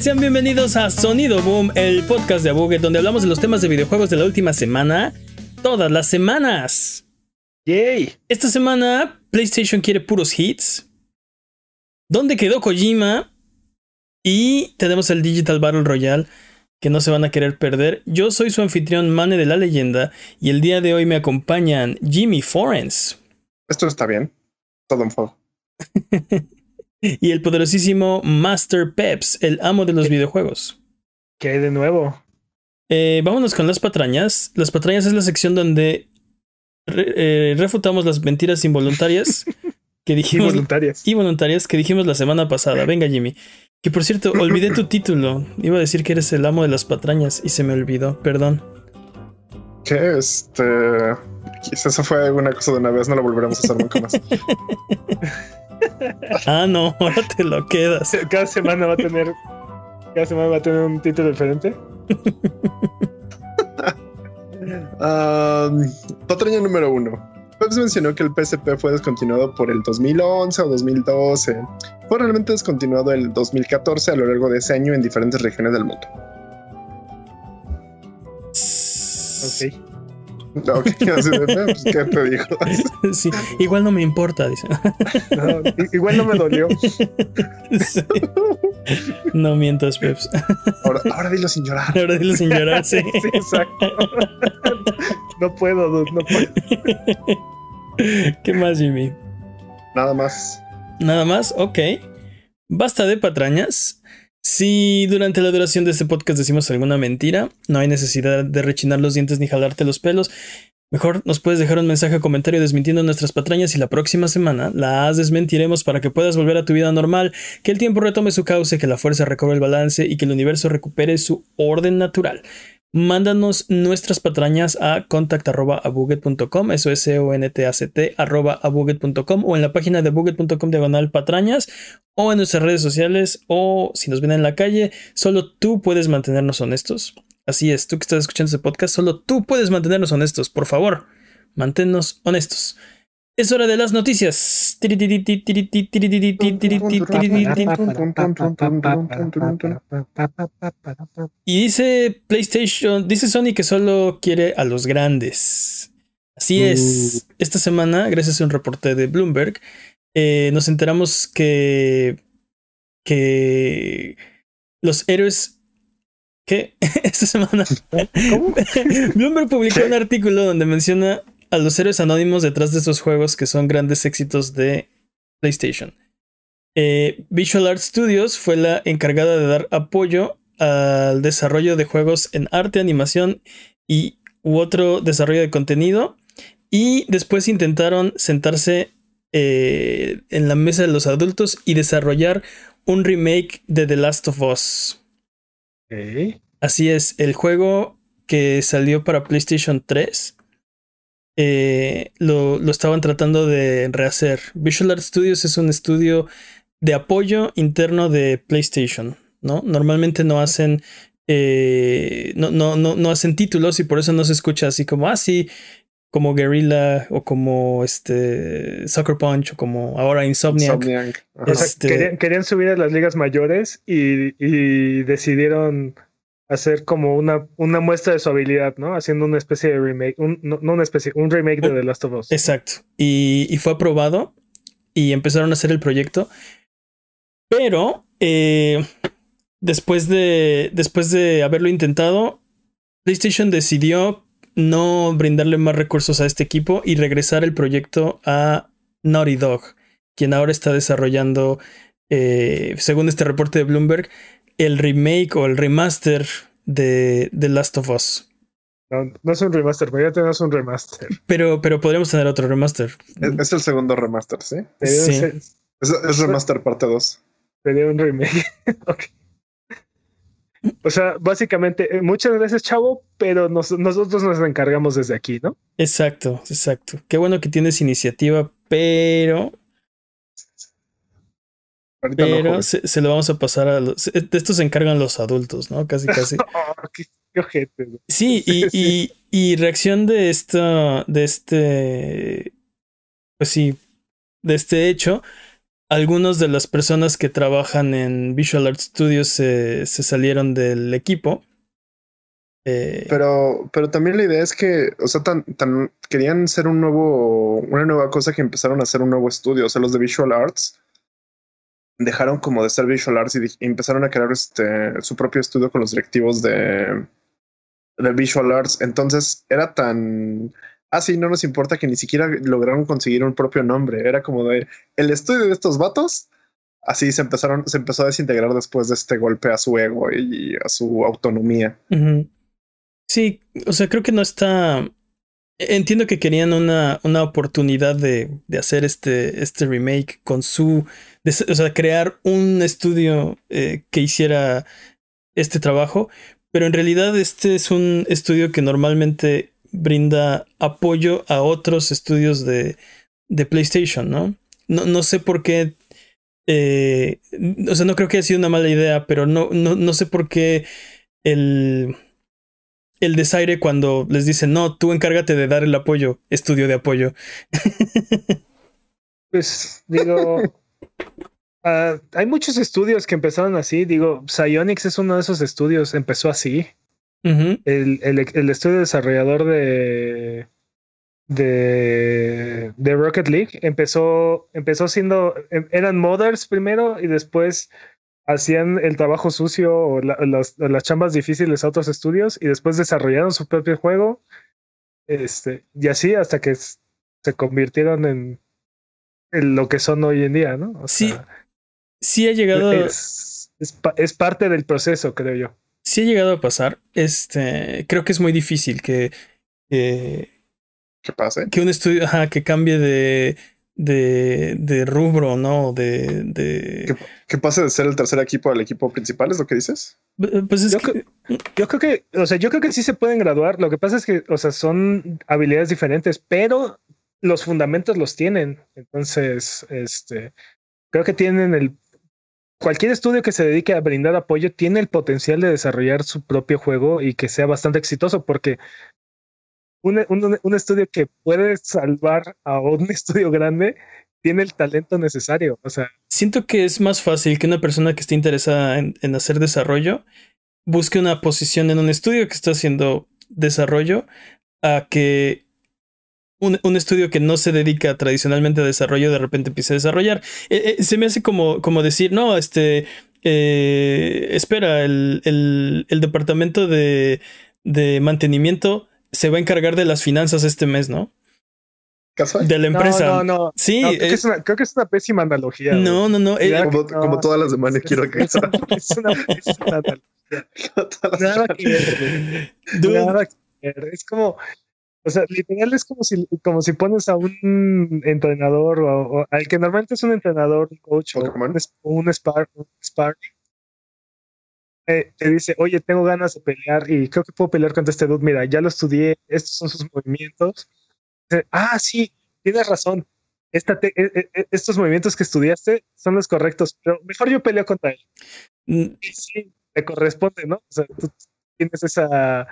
Sean bienvenidos a Sonido Boom, el podcast de Abuget, donde hablamos de los temas de videojuegos de la última semana, todas las semanas. Yay. Esta semana, PlayStation quiere puros hits. ¿Dónde quedó Kojima? Y tenemos el Digital Battle Royale que no se van a querer perder. Yo soy su anfitrión Mane de la leyenda y el día de hoy me acompañan Jimmy Forens. Esto está bien. Todo en fuego. y el poderosísimo Master Peps, el amo de los videojuegos. ¿Qué hay de nuevo? Eh, vámonos con las patrañas. Las patrañas es la sección donde eh, refutamos las mentiras involuntarias que dijimos. Involuntarias. Involuntarias que dijimos la semana pasada. Venga, Jimmy. Que por cierto, olvidé tu título. Iba a decir que eres el amo de las patrañas y se me olvidó. Perdón. ¿Qué? Este. Eso fue una cosa de una vez, no lo volveremos a hacer nunca más. ah, no, ahora te lo quedas. Cada semana va a tener. Cada semana va a tener un título diferente. um, patraña número uno. Peps mencionó que el PSP fue descontinuado por el 2011 o 2012. Fue realmente descontinuado el 2014 a lo largo de ese año en diferentes regiones del mundo. Ok. Okay, pues, ¿Qué te digo? Sí, igual no me importa, dice. No, igual no me dolió. Sí. No mientas, Peps. Ahora, ahora, dilo sin llorar. Ahora dilo sin llorar, sí. sí exacto. No puedo, no puedo. ¿Qué más, Jimmy? Nada más. Nada más, ok. Basta de patrañas. Si durante la duración de este podcast decimos alguna mentira, no hay necesidad de rechinar los dientes ni jalarte los pelos. Mejor nos puedes dejar un mensaje o comentario desmintiendo nuestras patrañas y la próxima semana las desmentiremos para que puedas volver a tu vida normal, que el tiempo retome su cauce, que la fuerza recobre el balance y que el universo recupere su orden natural. Mándanos nuestras patrañas a contact.abuget.com, eso es c o n t a c t abuget.com o en la página de abuget.com diagonal patrañas o en nuestras redes sociales o si nos ven en la calle, solo tú puedes mantenernos honestos. Así es, tú que estás escuchando este podcast, solo tú puedes mantenernos honestos. Por favor, manténnos honestos. Es hora de las noticias. Y dice PlayStation, dice Sony que solo quiere a los grandes. Así es. Esta semana, gracias a un reporte de Bloomberg, eh, nos enteramos que, que los héroes ¿Qué? Esta semana. ¿Cómo? Bloomberg publicó un artículo donde menciona a los héroes anónimos detrás de esos juegos que son grandes éxitos de PlayStation. Eh, Visual Art Studios fue la encargada de dar apoyo al desarrollo de juegos en arte, animación y u otro desarrollo de contenido. Y después intentaron sentarse eh, en la mesa de los adultos y desarrollar un remake de The Last of Us. Así es, el juego que salió para PlayStation 3 eh, lo, lo, estaban tratando de rehacer. Visual Art Studios es un estudio de apoyo interno de PlayStation, ¿no? Normalmente no hacen. Eh, no, no, no, no hacen títulos y por eso no se escucha así como así. como Guerrilla o como este Sucker Punch o como ahora Insomniac. Insomniac. Este... O sea, querían, querían, subir a las ligas mayores y, y decidieron hacer como una, una muestra de su habilidad, ¿no? Haciendo una especie de remake, un, no, una especie, un remake de The Last of Us. Exacto. Y, y fue aprobado y empezaron a hacer el proyecto. Pero eh, después, de, después de haberlo intentado, PlayStation decidió no brindarle más recursos a este equipo y regresar el proyecto a Naughty Dog, quien ahora está desarrollando, eh, según este reporte de Bloomberg, el remake o el remaster de The Last of Us. No, no es un remaster, pero ya tenemos un remaster. Pero, pero podríamos tener otro remaster. Es, es el segundo remaster, ¿sí? Sí. Es, es remaster parte 2. Sería un remake. okay. O sea, básicamente, eh, muchas gracias, chavo, pero nos, nosotros nos encargamos desde aquí, ¿no? Exacto, exacto. Qué bueno que tienes iniciativa, pero Ahorita pero no, se, se, lo vamos a pasar a los. De esto se encargan los adultos, ¿no? Casi, casi. oh, qué, qué ojete. Sí, y, y, y, reacción de esta. De este. Pues sí. De este hecho. algunas de las personas que trabajan en Visual Art Studios se, salieron del equipo. Eh, pero, pero también la idea es que, o sea, tan, tan, querían ser un nuevo, una nueva cosa que empezaron a hacer un nuevo estudio. O sea, los de Visual Arts dejaron como de ser Visual Arts y, empezaron a crear este, su propio estudio con los directivos de, de Visual Arts. Entonces era tan ah, sí, no nos importa que ni siquiera lograron conseguir un propio nombre. Era como de el estudio de estos vatos. Así se empezaron, se empezó a desintegrar después de este golpe a su ego y a su autonomía. Sí, o sea, creo que no está. Entiendo que querían una, una oportunidad de, de, hacer este, este remake con su. o sea, crear un estudio eh, que hiciera este trabajo. Pero en realidad, este es un estudio que normalmente brinda apoyo a otros estudios de, de PlayStation, ¿no? ¿no? No sé por qué. Eh, o sea, no creo que haya sido una mala idea, pero no, no, no sé por qué el, el desaire cuando les dicen, no, tú encárgate de dar el apoyo, estudio de apoyo. pues digo, ah, hay muchos estudios que empezaron así. Digo, Psyonix es uno de esos estudios, empezó así el, el, el, estudio desarrollador de, de, de, Rocket League empezó, empezó siendo, em, eran modders primero y después hacían el trabajo sucio o, las, chambas difíciles a otros estudios y después desarrollaron su propio juego. Este, y así hasta que se convirtieron en, en lo que son hoy en día, ¿no? sí, sí ha llegado. Es, es, es parte del proceso, creo yo si ha llegado a pasar. Este, creo que es muy difícil que. ¿Qué pase? Que un estudio, ajá, que cambie de. De, de rubro, ¿no? De. de... ¿Que, pase de ser el tercer equipo al equipo principal, es lo que dices? Pues es yo, que... yo creo que, o sea, yo creo que sí se pueden graduar. Lo que pasa es que, o sea, son habilidades diferentes, pero los fundamentos los tienen. Entonces, este, creo que tienen el cualquier estudio que se dedique a brindar apoyo tiene el potencial de desarrollar su propio juego y que sea bastante exitoso, porque un, un, estudio que puede salvar a un estudio grande tiene el talento necesario. O sea, siento que es más fácil que una persona que esté interesada en, hacer desarrollo busque una posición en un estudio que está haciendo desarrollo a que un, un, estudio que no se dedica tradicionalmente a desarrollo de repente empieza a desarrollar. Eh, eh, se me hace como, como decir, no, este, eh, espera, el, el, el departamento de, de, mantenimiento se va a encargar de las finanzas este mes, ¿no? De la empresa. No, no, no. Sí. creo, que es una, creo, que es una, pésima analogía. No, no, no. como, como, todas las demás quiero que es una, una analogía. Nada que ver. Nada que ver. Es como o sea, literal es como si, como si pones a un entrenador o, al que normalmente es un entrenador, un coach o un, un spar, eh, te dice, oye, tengo ganas de pelear y creo que puedo pelear contra este dude. Mira, ya lo estudié, estos son sus movimientos. ah, sí, tienes razón. Esta e, e, e, estos movimientos que estudiaste son los correctos, pero mejor yo peleo contra él. Mm. Y sí, te corresponde, ¿no? O sea, tú tienes esa,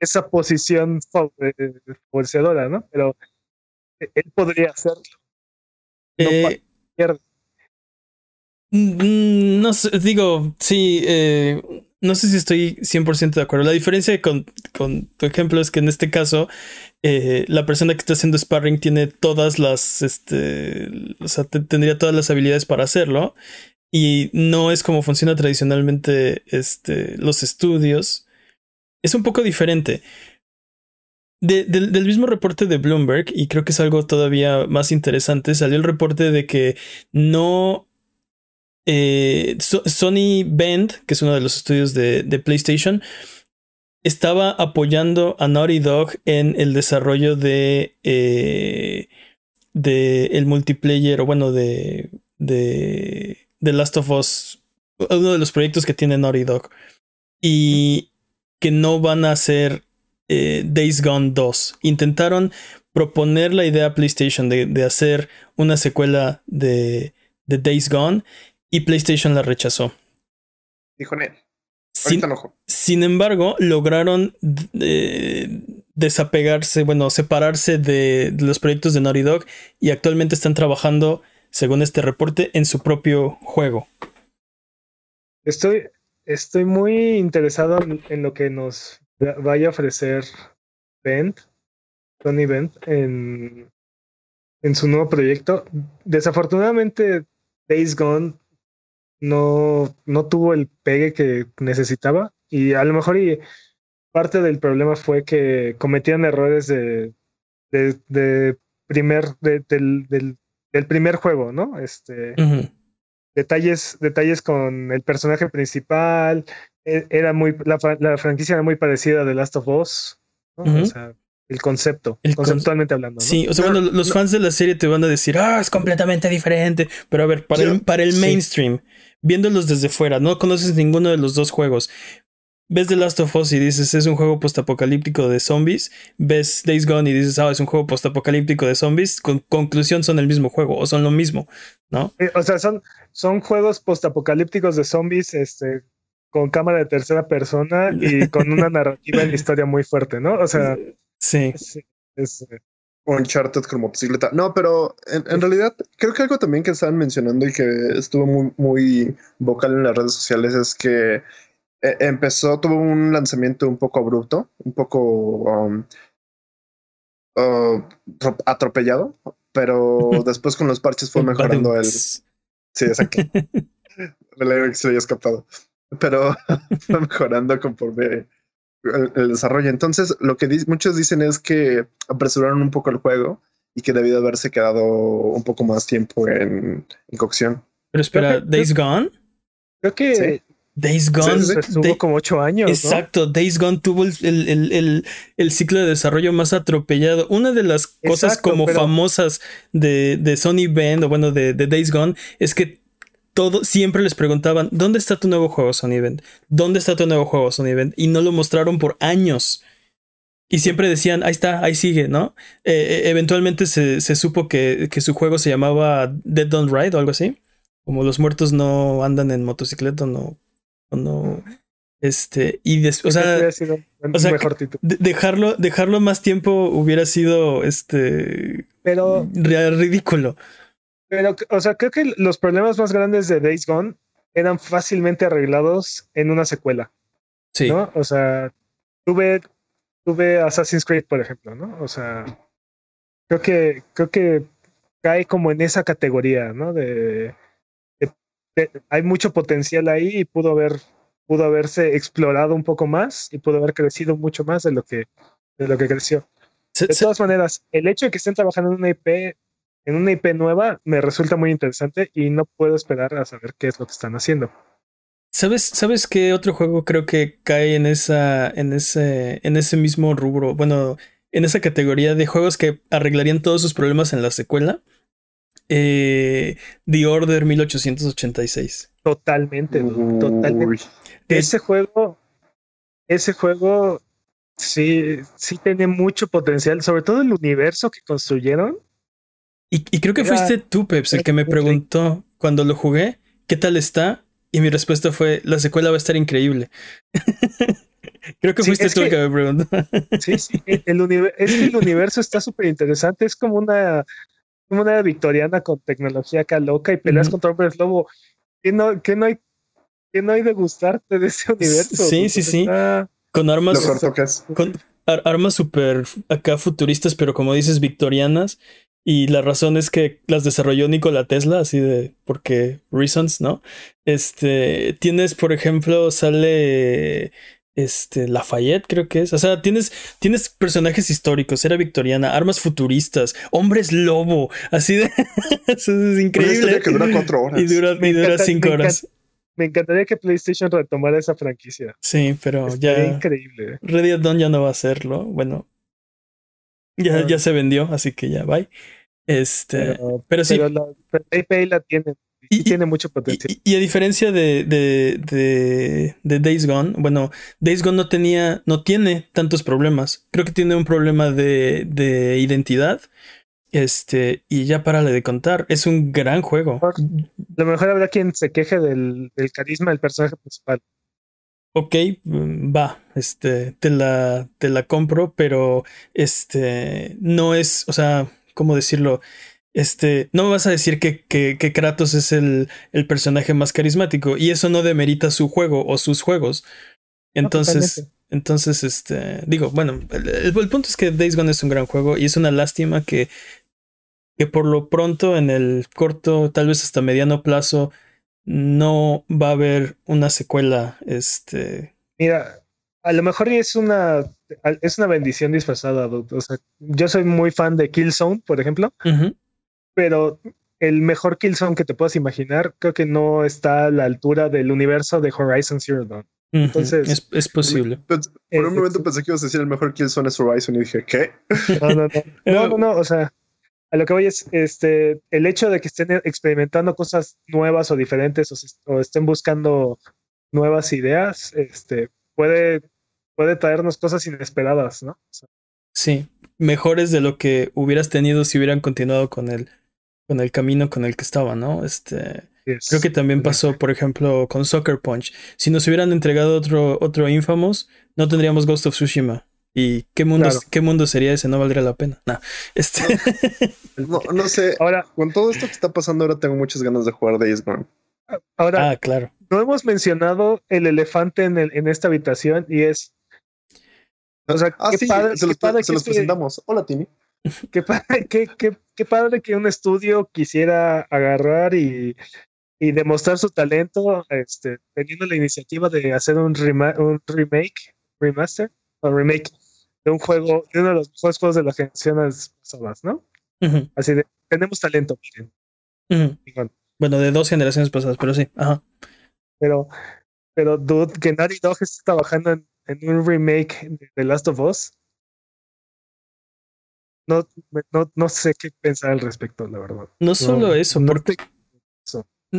esa posición favorecedora, ¿no? Pero e, él podría hacerlo. No eh, mm, no sé, digo, sí, eh, no sé si estoy 100% de acuerdo. La diferencia con, con, tu ejemplo es que en este caso, eh, la persona que está haciendo sparring tiene todas las, este, o sea, tendría todas las habilidades para hacerlo. Y no es como funciona tradicionalmente este, los estudios es un poco diferente. del mismo reporte de Bloomberg, y creo que es algo todavía más interesante, salió el reporte de que no... Eh, Sony Bend, que es uno de los estudios de, PlayStation, estaba apoyando a Naughty Dog en el desarrollo de, eh, de el multiplayer, o bueno, de, de The Last of Us, uno de los proyectos que tiene Naughty Dog. Y que no van a ser eh, Days Gone 2. Intentaron proponer la idea a PlayStation de, hacer una secuela de, Days Gone y PlayStation la rechazó. Dijo Ned. Sin, sin, embargo, lograron eh, desapegarse, bueno, separarse de, los proyectos de Naughty Dog y actualmente están trabajando según este reporte, en su propio juego. Estoy, estoy muy interesado en, lo que nos vaya a ofrecer Bent, Tony Bent, en, en su nuevo proyecto. Desafortunadamente, Days Gone no, no tuvo el pegue que necesitaba y a lo mejor y parte del problema fue que cometían errores de, de, primer del, del, primer juego, ¿no? Este detalles, detalles con el personaje principal. E, era muy, la, la, franquicia era muy parecida a The Last of Us. O sea, el concepto, conceptualmente hablando. Sí, o sea, bueno, los fans de la serie te van a decir, ah, es completamente diferente. Pero a ver, para el, para el mainstream, viéndolos desde fuera, no conoces ninguno de los dos juegos. Ves The Last of Us y dices, es un juego postapocalíptico de zombies. Ves Days Gone y dices, ah, es un juego postapocalíptico de zombies. Con conclusión, son el mismo juego o son lo mismo, ¿no? Eh, o sea, son, son juegos postapocalípticos de zombies, este, con cámara de tercera persona y con una narrativa en la historia muy fuerte, ¿no? O sea, sí. Es, Uncharted con motocicleta. No, pero en, realidad creo que algo también que estaban mencionando y que estuvo muy, muy vocal en las redes sociales es que eh, empezó, tuvo un lanzamiento un poco abrupto, un poco um, uh, atropellado, pero después con los parches fue mejorando el. Sí, exacto. Me que se había escapado. Pero fue mejorando conforme el, desarrollo. Entonces, lo que muchos dicen es que apresuraron un poco el juego y que debió haberse quedado un poco más tiempo en, cocción. Pero espera, Days Gone. Creo que Days Gone tuvo como ocho años. Exacto, Days Gone tuvo el, ciclo de desarrollo más atropellado. Una de las cosas como famosas de, de, Sony Band o bueno de, Days Gone es que todo siempre les preguntaban ¿dónde está tu nuevo juego Sony Band? ¿Dónde está tu nuevo juego Sony Band? Y no lo mostraron por años. Y siempre decían, ahí está, ahí sigue, ¿no? Eh, eh, eventualmente se, supo que, que, su juego se llamaba Dead Don't Ride o algo así. Como los muertos no andan en motocicleta, no no. Este, y o sea, dejarlo, dejarlo más tiempo hubiera sido este pero ridículo. Pero, o sea, creo que los problemas más grandes de Days Gone eran fácilmente arreglados en una secuela. Sí. ¿no? O sea, tuve, tuve Assassin's Creed, por ejemplo, ¿no? O sea, creo que, creo que cae como en esa categoría, ¿no? De, hay mucho potencial ahí y pudo haber pudo haberse explorado un poco más y pudo haber crecido mucho más de lo que de lo que creció. de todas maneras, el hecho de que estén trabajando en una IP en una IP nueva me resulta muy interesante y no puedo esperar a saber qué es lo que están haciendo. ¿Sabes, ¿Sabes qué otro juego creo que cae en esa en ese en ese mismo rubro? Bueno, en esa categoría de juegos que arreglarían todos sus problemas en la secuela. Eh, The Order 1886. Totalmente, totalmente. Ese juego, ese juego sí, sí tiene mucho potencial, sobre todo el universo que construyeron. Y, creo que fuiste tú, Peps, el que me preguntó cuando lo jugué, ¿qué tal está? Y mi respuesta fue, la secuela va a estar increíble. creo que fuiste tú el que me preguntó. sí, sí, el, el universo está súper interesante, es como una como una victoriana con tecnología acá loca y peleas contra hombres lobo. ¿Qué no, qué no hay, qué no hay de gustarte de ese universo? Sí, sí, sí. Con armas. Con armas súper acá futuristas, pero como dices, victorianas. Y la razón es que las desarrolló Nikola Tesla, así de porque reasons, ¿no? Este, tienes, por ejemplo, sale este, Lafayette, creo que es. O sea, tienes, tienes personajes históricos, era victoriana, armas futuristas, hombres lobo, así de. Eso es increíble. Que dura cuatro horas. Y dura, cinco horas. Me encantaría que PlayStation retomara esa franquicia. Sí, pero ya. increíble. Ready Dawn ya no va a hacerlo. Bueno, ya, ya se vendió, así que ya, bye. Este, pero, sí. Pero la, la tiene y, tiene mucho potencial. Y, a diferencia de, de, de, Days Gone, bueno, Days Gone no tenía, no tiene tantos problemas. Creo que tiene un problema de, de identidad. Este, y ya para de contar, es un gran juego. A lo mejor habrá quien se queje del, del carisma del personaje principal. Ok, mm, va, este, te la, te la compro, pero este, no es, o sea, ¿cómo decirlo? este, no me vas a decir que, que, Kratos es el, el, personaje más carismático y eso no demerita su juego o sus juegos. Entonces, entonces, este, digo, bueno, el, punto es que Days Gone es un gran juego y es una lástima que, que por lo pronto en el corto, tal vez hasta mediano plazo, no va a haber una secuela, este. Mira, a lo mejor es una es una bendición disfrazada, O sea, yo soy muy fan de Killzone, por ejemplo, pero el mejor Killzone que te puedas imaginar, creo que no está a la altura del universo de Horizon Zero Dawn. Entonces, es, posible. por un momento pensé que ibas a decir el mejor Killzone es Horizon y dije, ¿qué? No, no, no. no, no, no. O sea, a lo que voy es este, el hecho de que estén experimentando cosas nuevas o diferentes o, estén buscando nuevas ideas, este, puede puede traernos cosas inesperadas, ¿no? sí, mejores de lo que hubieras tenido si hubieran continuado con el, con el camino con el que estaba, ¿no? Este, creo que también pasó, por ejemplo, con Soccer Punch. Si nos hubieran entregado otro, otro Infamous, no tendríamos Ghost of Tsushima. ¿Y qué mundo, qué mundo sería ese? No valdría la pena. Este... No, no, sé. Ahora, con todo esto que está pasando, ahora tengo muchas ganas de jugar Days Gone. Ahora, ah, claro. No hemos mencionado el elefante en, el, en esta habitación y es o sea, ah, qué padre, se los, presentamos. Hola, Tini. Qué padre, qué, qué, qué padre que un estudio quisiera agarrar y, y demostrar su talento, este, teniendo la iniciativa de hacer un, un remake, remaster o remake de un juego, de uno de los mejores juegos de las generaciones pasadas, ¿no? Así de, tenemos talento, miren. Bueno, de dos generaciones pasadas, pero sí. Ajá. Pero, pero, dude, que Naughty Dog está trabajando en en un remake de The Last of Us. No, no, no sé qué pensar al respecto, la verdad. No solo eso, porque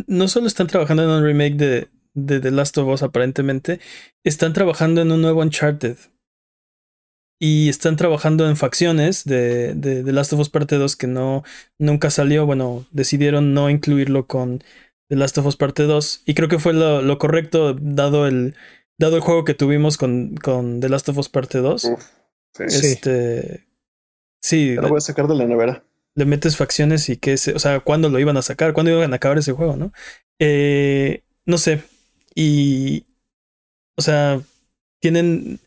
no solo están trabajando en un remake de, de The Last of Us, aparentemente, están trabajando en un nuevo Uncharted. Y están trabajando en facciones de, de, The Last of Us Parte 2 que no nunca salió. Bueno, decidieron no incluirlo con The Last of Us Parte 2. Y creo que fue lo correcto, dado el, dado el juego que tuvimos con, con The Last of Us Parte 2. sí. Este. Sí. Lo voy a sacar de la nevera. Le metes facciones y que o sea, ¿cuándo lo iban a sacar? ¿Cuándo iban a acabar ese juego, no? Eh, no sé. Y. O sea, tienen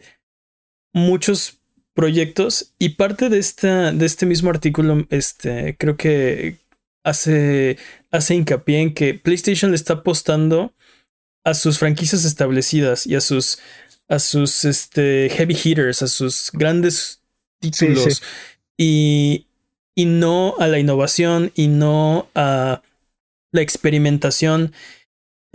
muchos proyectos y parte de, esta, de este mismo artículo, este, creo que hace, hace hincapié en que PlayStation le está apostando a sus franquicias establecidas y a sus a sus este, heavy hitters, a sus grandes títulos Y, y no a la innovación y no a la experimentación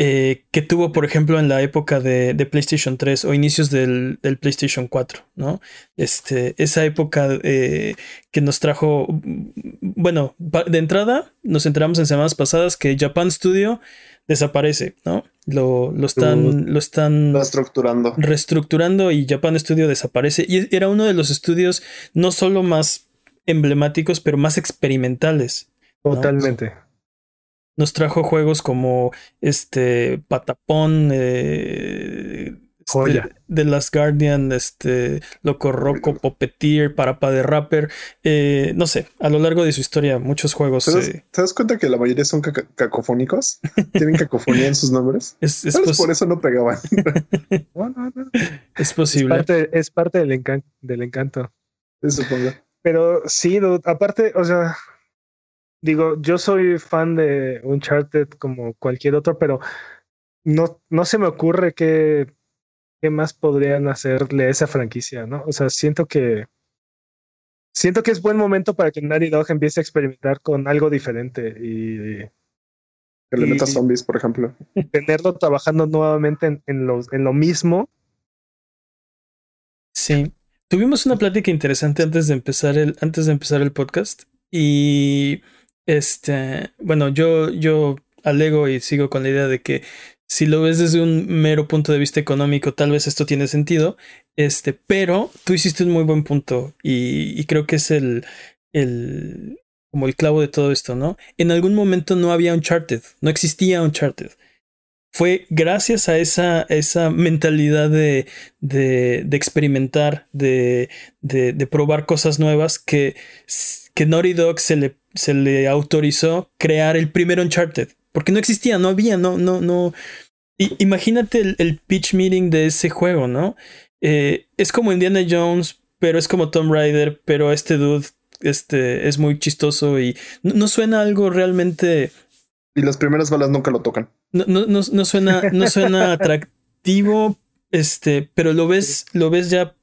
eh, que tuvo, por ejemplo, en la época de, de PlayStation 3 o inicios del, del, PlayStation 4, ¿no? Este, esa época eh, que nos trajo, bueno, de entrada nos enteramos en semanas pasadas que Japan Studio desaparece, ¿no? Lo, lo están, lo están reestructurando. reestructurando y Japan Studio desaparece. Y era uno de los estudios no solo más emblemáticos, pero más experimentales. Totalmente. Nos trajo juegos como este Patapón, eh, este, de Last Guardian, este, Loco Roco, Puppeteer, Parapa de Rapper. Eh, no sé, a lo largo de su historia, muchos juegos. ¿Te das, cuenta que la mayoría son cacofónicos? Tienen cacofonía en sus nombres. Es, por eso no pegaban. Es posible. Es parte, del, encanto del encanto. supongo. Pero sí, aparte, o sea, digo, yo soy fan de Uncharted como cualquier otro, pero no, no se me ocurre que ¿qué más podrían hacerle a esa franquicia, no? O sea, siento que siento que es buen momento para que Naughty Dog empiece a experimentar con algo diferente y que le meta zombies, por ejemplo. Tenerlo trabajando nuevamente en, en, lo, en lo mismo. Sí. Tuvimos una plática interesante antes de empezar el, antes de empezar el podcast. Y este, bueno, yo, yo alego y sigo con la idea de que si lo ves desde un mero punto de vista económico, tal vez esto tiene sentido. Este, pero tú hiciste un muy buen punto y, creo que es el, el, como el clavo de todo esto, ¿no? En algún momento no había Uncharted, no existía Uncharted. Fue gracias a esa, esa mentalidad de, de, experimentar, de, de, probar cosas nuevas que, que Naughty Dog se le se le autorizó crear el primer Uncharted. Porque no existía, no había, no, no, no. imagínate el, pitch meeting de ese juego, ¿no? Eh, es como Indiana Jones, pero es como Tom Raider, pero este dude este, es muy chistoso y no, suena algo realmente. Y las primeras balas nunca lo tocan. No, no, no, suena, no suena atractivo, este, pero lo ves, lo ves ya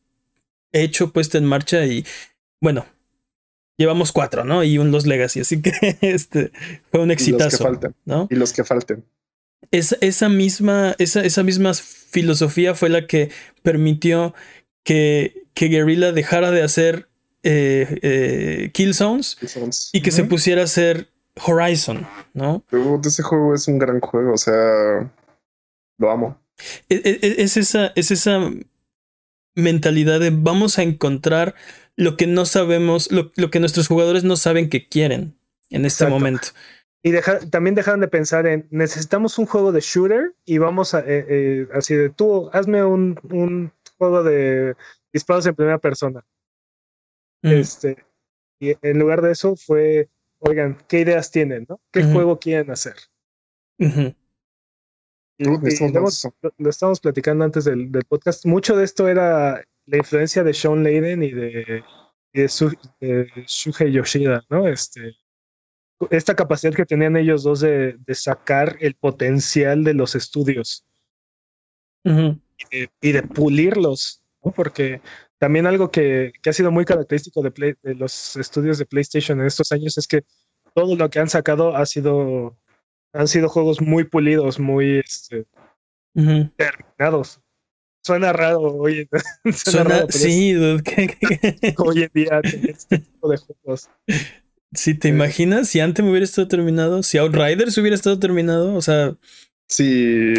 hecho, puesto en marcha y bueno, llevamos cuatro, ¿no? Y un Los Legacy, así que este fue un exitazo. ¿no? Y los que falten. esa, misma, esa, esa misma filosofía fue la que permitió que, que Guerrilla dejara de hacer eh, eh, Killzones, y que se pusiera a hacer Horizon, ¿no? ese juego es un gran juego, o sea, lo amo. E, e, e, es, esa, es esa mentalidad de vamos a encontrar lo que no sabemos, lo, que nuestros jugadores no saben que quieren en este momento. Y también dejaron de pensar en necesitamos un juego de shooter y vamos a, eh, eh, así de tú, hazme un, un, juego de disparos en primera persona. Mm. Este, y en lugar de eso fue, oigan, ¿qué ideas tienen? ¿no? ¿Qué juego quieren hacer? lo, estábamos platicando antes del, del, podcast. Mucho de esto era la influencia de Sean Layden y de, de, Shuhei Yoshida, ¿no? Este, esta capacidad que tenían ellos dos de, de sacar el potencial de los estudios y, de, pulirlos, ¿no? Porque también algo que, que ha sido muy característico de, de los estudios de PlayStation en estos años es que todo lo que han sacado ha sido han sido juegos muy pulidos, muy este, terminados. Suena raro hoy. Suena, sí, hoy en día este tipo de juegos. Si te imaginas, si antes me hubiera estado terminado, si Outriders hubiera estado terminado, o sea. Sí,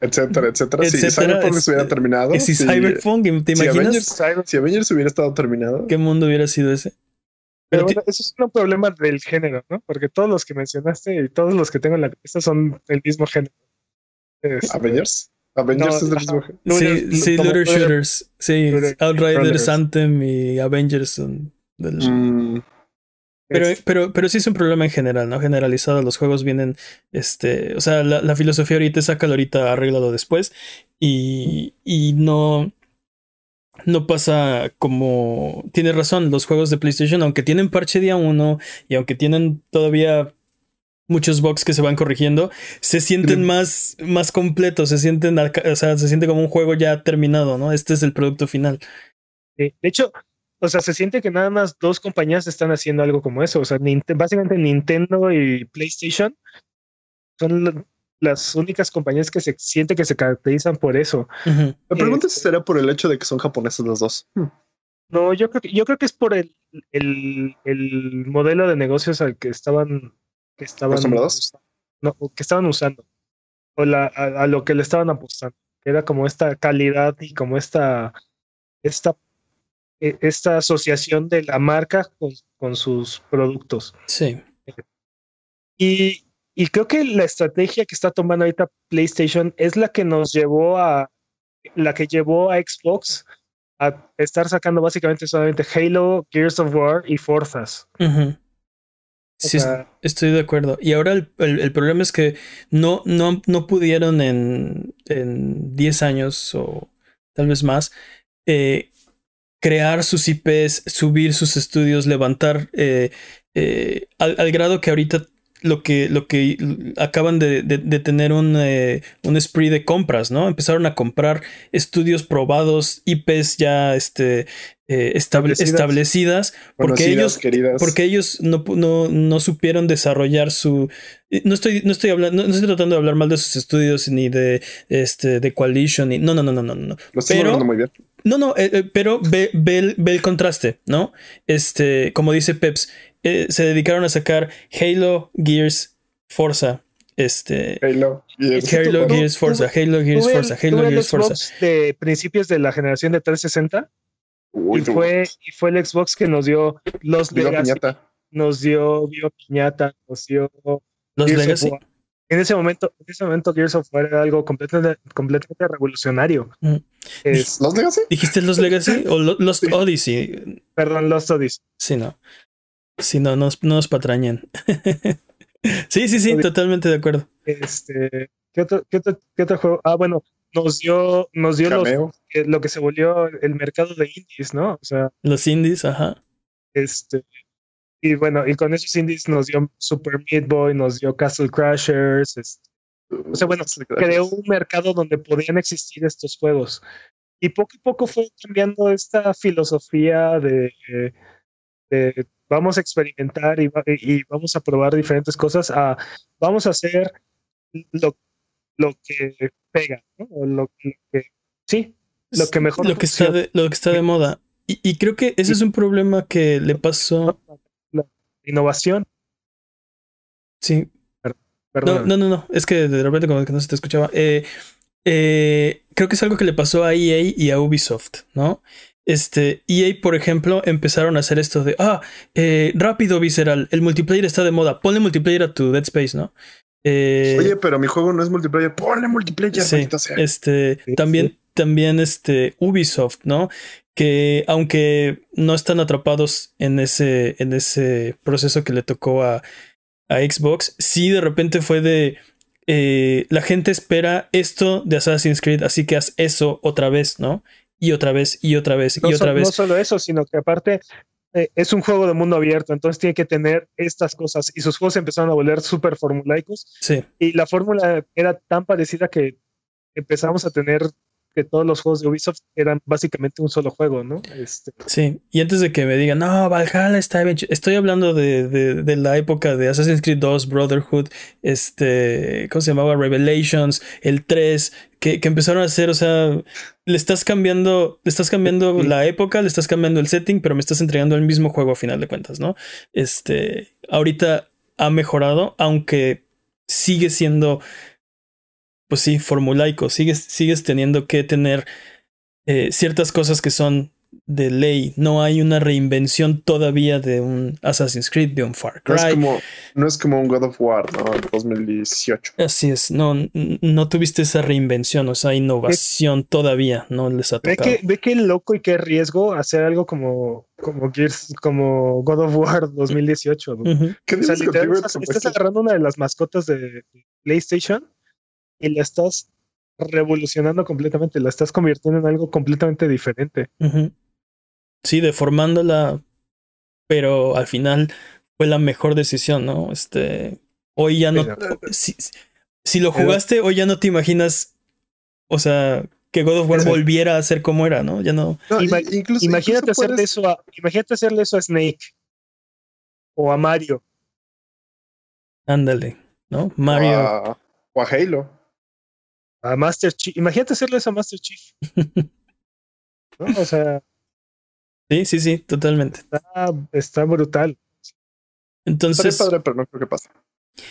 etcétera, etcétera. Si Cyberpunk hubiera terminado. Si, Cyberpunk, ¿te imaginas? Si Avengers, hubiera estado terminado. ¿Qué mundo hubiera sido ese? Pero bueno, eso es un problema del género, ¿no? Porque todos los que mencionaste y todos los que tengo en la lista son del mismo género. Este, ¿Avengers? Avengers es del mismo género. Sí, sí, Looter Shooters. Sí, Outriders, Anthem y Avengers son del. Mm. Pero, pero, pero sí es un problema en general, ¿no? Generalizado. Los juegos vienen. Este. O sea, la, la filosofía ahorita es sácalo ahorita, arreglado después. Y, y no no pasa como... Tiene razón, los juegos de PlayStation, aunque tienen parche día 1 y aunque tienen todavía muchos bugs que se van corrigiendo, se sienten más, más completos, se sienten, o sea, se siente como un juego ya terminado, ¿no? Este es el producto final. de hecho, o sea, se siente que nada más dos compañías están haciendo algo como eso. O sea, básicamente Nintendo y PlayStation son las únicas compañías que se siente que se caracterizan por eso. Me pregunto si será por el hecho de que son japoneses los dos. Hmm. No, yo creo que, yo creo que es por el, el, el modelo de negocios al que estaban, que estaban, no, que estaban usando. O la, a, lo que le estaban apostando. Era como esta calidad y como esta, esta, e, esta asociación de la marca con, con sus productos. Sí. Y, y creo que la estrategia que está tomando ahorita PlayStation es la que nos llevó a, la que llevó a Xbox a estar sacando básicamente solamente Halo, Gears of War y Forzas. Sí, estoy de acuerdo. Y ahora el, el, problema es que no, no, no pudieron en, en 10 años o tal vez más eh, crear sus IPs, subir sus estudios, levantar eh, eh, al, al, grado que ahorita lo que, lo que acaban de, tener un, eh, un spree de compras, ¿no? Empezaron a comprar estudios probados, IPs ya este, eh, establecidas, porque, ellos, porque ellos no, no, no, supieron desarrollar su... No estoy, no estoy hablando, no estoy tratando de hablar mal de sus estudios ni de, este, de Coalition, ni, no, no, no, no, no, no. Lo estoy pero, muy bien. No, no, eh, pero ve, ve, ve, el contraste, ¿no? Este, como dice Peps, eh, se dedicaron a sacar Halo, Gears, Forza. Este, Halo, Gears, Halo, Gears, Forza, Halo, Gears, Forza, Halo, Gears, Forza. De principios de la generación de 360. y, fue, y fue el Xbox que nos dio los Legacy. Nos dio Viva Piñata, nos dio. Los Legacy. En ese momento, en ese momento Gears of War era algo completamente, completamente revolucionario. Mm. ¿Los Legacy? ¿Dijiste los Legacy o Lost Odyssey? Perdón, Lost Odyssey. Sí, no. Sí, no, no, nos patrañen. sí, sí, sí, totalmente de acuerdo. Este, ¿qué otro, qué otro, juego? Ah, bueno, nos dio, nos dio lo que se volvió el mercado de indies, ¿no? O sea. Los indies, ajá. Este. Y bueno, y con esos indies nos dio Super Meat Boy, nos dio Castle Crashers. Este, o sea, bueno, creó un mercado donde podían existir estos juegos. Y poco a poco fue cambiando esta filosofía de, de vamos a experimentar y, y, vamos a probar diferentes cosas a vamos a hacer lo, lo que pega, ¿no? O lo, que sí, lo que mejor lo que está de, lo que está de moda. Y, y creo que ese es un problema que le pasó la innovación. Sí. No, no, no, no, es que de repente como que no se te escuchaba. Eh, eh, creo que es algo que le pasó a EA y a Ubisoft, ¿no? Este, EA, por ejemplo, empezaron a hacer esto de, ah, eh, rápido, visceral, el multiplayer está de moda, ponle multiplayer a tu Dead Space, ¿no? Eh, Oye, pero mi juego no es multiplayer, ponle multiplayer. Sí, este, también, también este, Ubisoft, ¿no? Que aunque no están atrapados en ese, en ese proceso que le tocó a, a Xbox, sí de repente fue de, eh, la gente espera esto de Assassin's Creed, así que haz eso otra vez, ¿no? Y otra vez, y otra vez, y otra vez. No solo eso, sino que aparte eh, es un juego de mundo abierto, entonces tiene que tener estas cosas. Y sus juegos empezaron a volver súper formulaicos. Sí. Y la fórmula era tan parecida que empezamos a tener que todos los juegos de Ubisoft eran básicamente un solo juego, ¿no? Este... Sí, y antes de que me digan, no, Valhalla está bien, estoy hablando de, de, la época de Assassin's Creed 2, Brotherhood, este, ¿cómo se llamaba? Revelations, el 3, que, que empezaron a hacer, o sea, le estás cambiando, le estás cambiando la época, le estás cambiando el setting, pero me estás entregando el mismo juego a final de cuentas, ¿no? Este, ahorita ha mejorado, aunque sigue siendo pues sí, formulaico. Sigues, sigues teniendo que tener eh, ciertas cosas que son de ley. No hay una reinvención todavía de un Assassin's Creed, de un Far Cry. No es como, no es como un God of War, ¿no? 2018. Así es, no, no tuviste esa reinvención o esa innovación todavía, no les ha tocado. Ve que, ve qué loco y qué riesgo hacer algo como, como Gears, como God of War 2018. estás agarrando una de las mascotas de PlayStation y la estás revolucionando completamente, la estás convirtiendo en algo completamente diferente. Sí, deformándola, pero al final fue la mejor decisión, ¿no? Este, hoy ya no, si, si, lo jugaste, hoy ya no te imaginas, o sea, que God of War volviera a ser como era, ¿no? Ya no. imagínate hacerle eso a, imagínate hacerle eso a Snake o a Mario. Ándale, ¿no? Mario. o a Halo a Master Chief. Imagínate hacerle eso a Master Chief. ¿No? O sea. Sí, sí, sí, totalmente. Está, brutal. Entonces. padre, pero no creo que pase.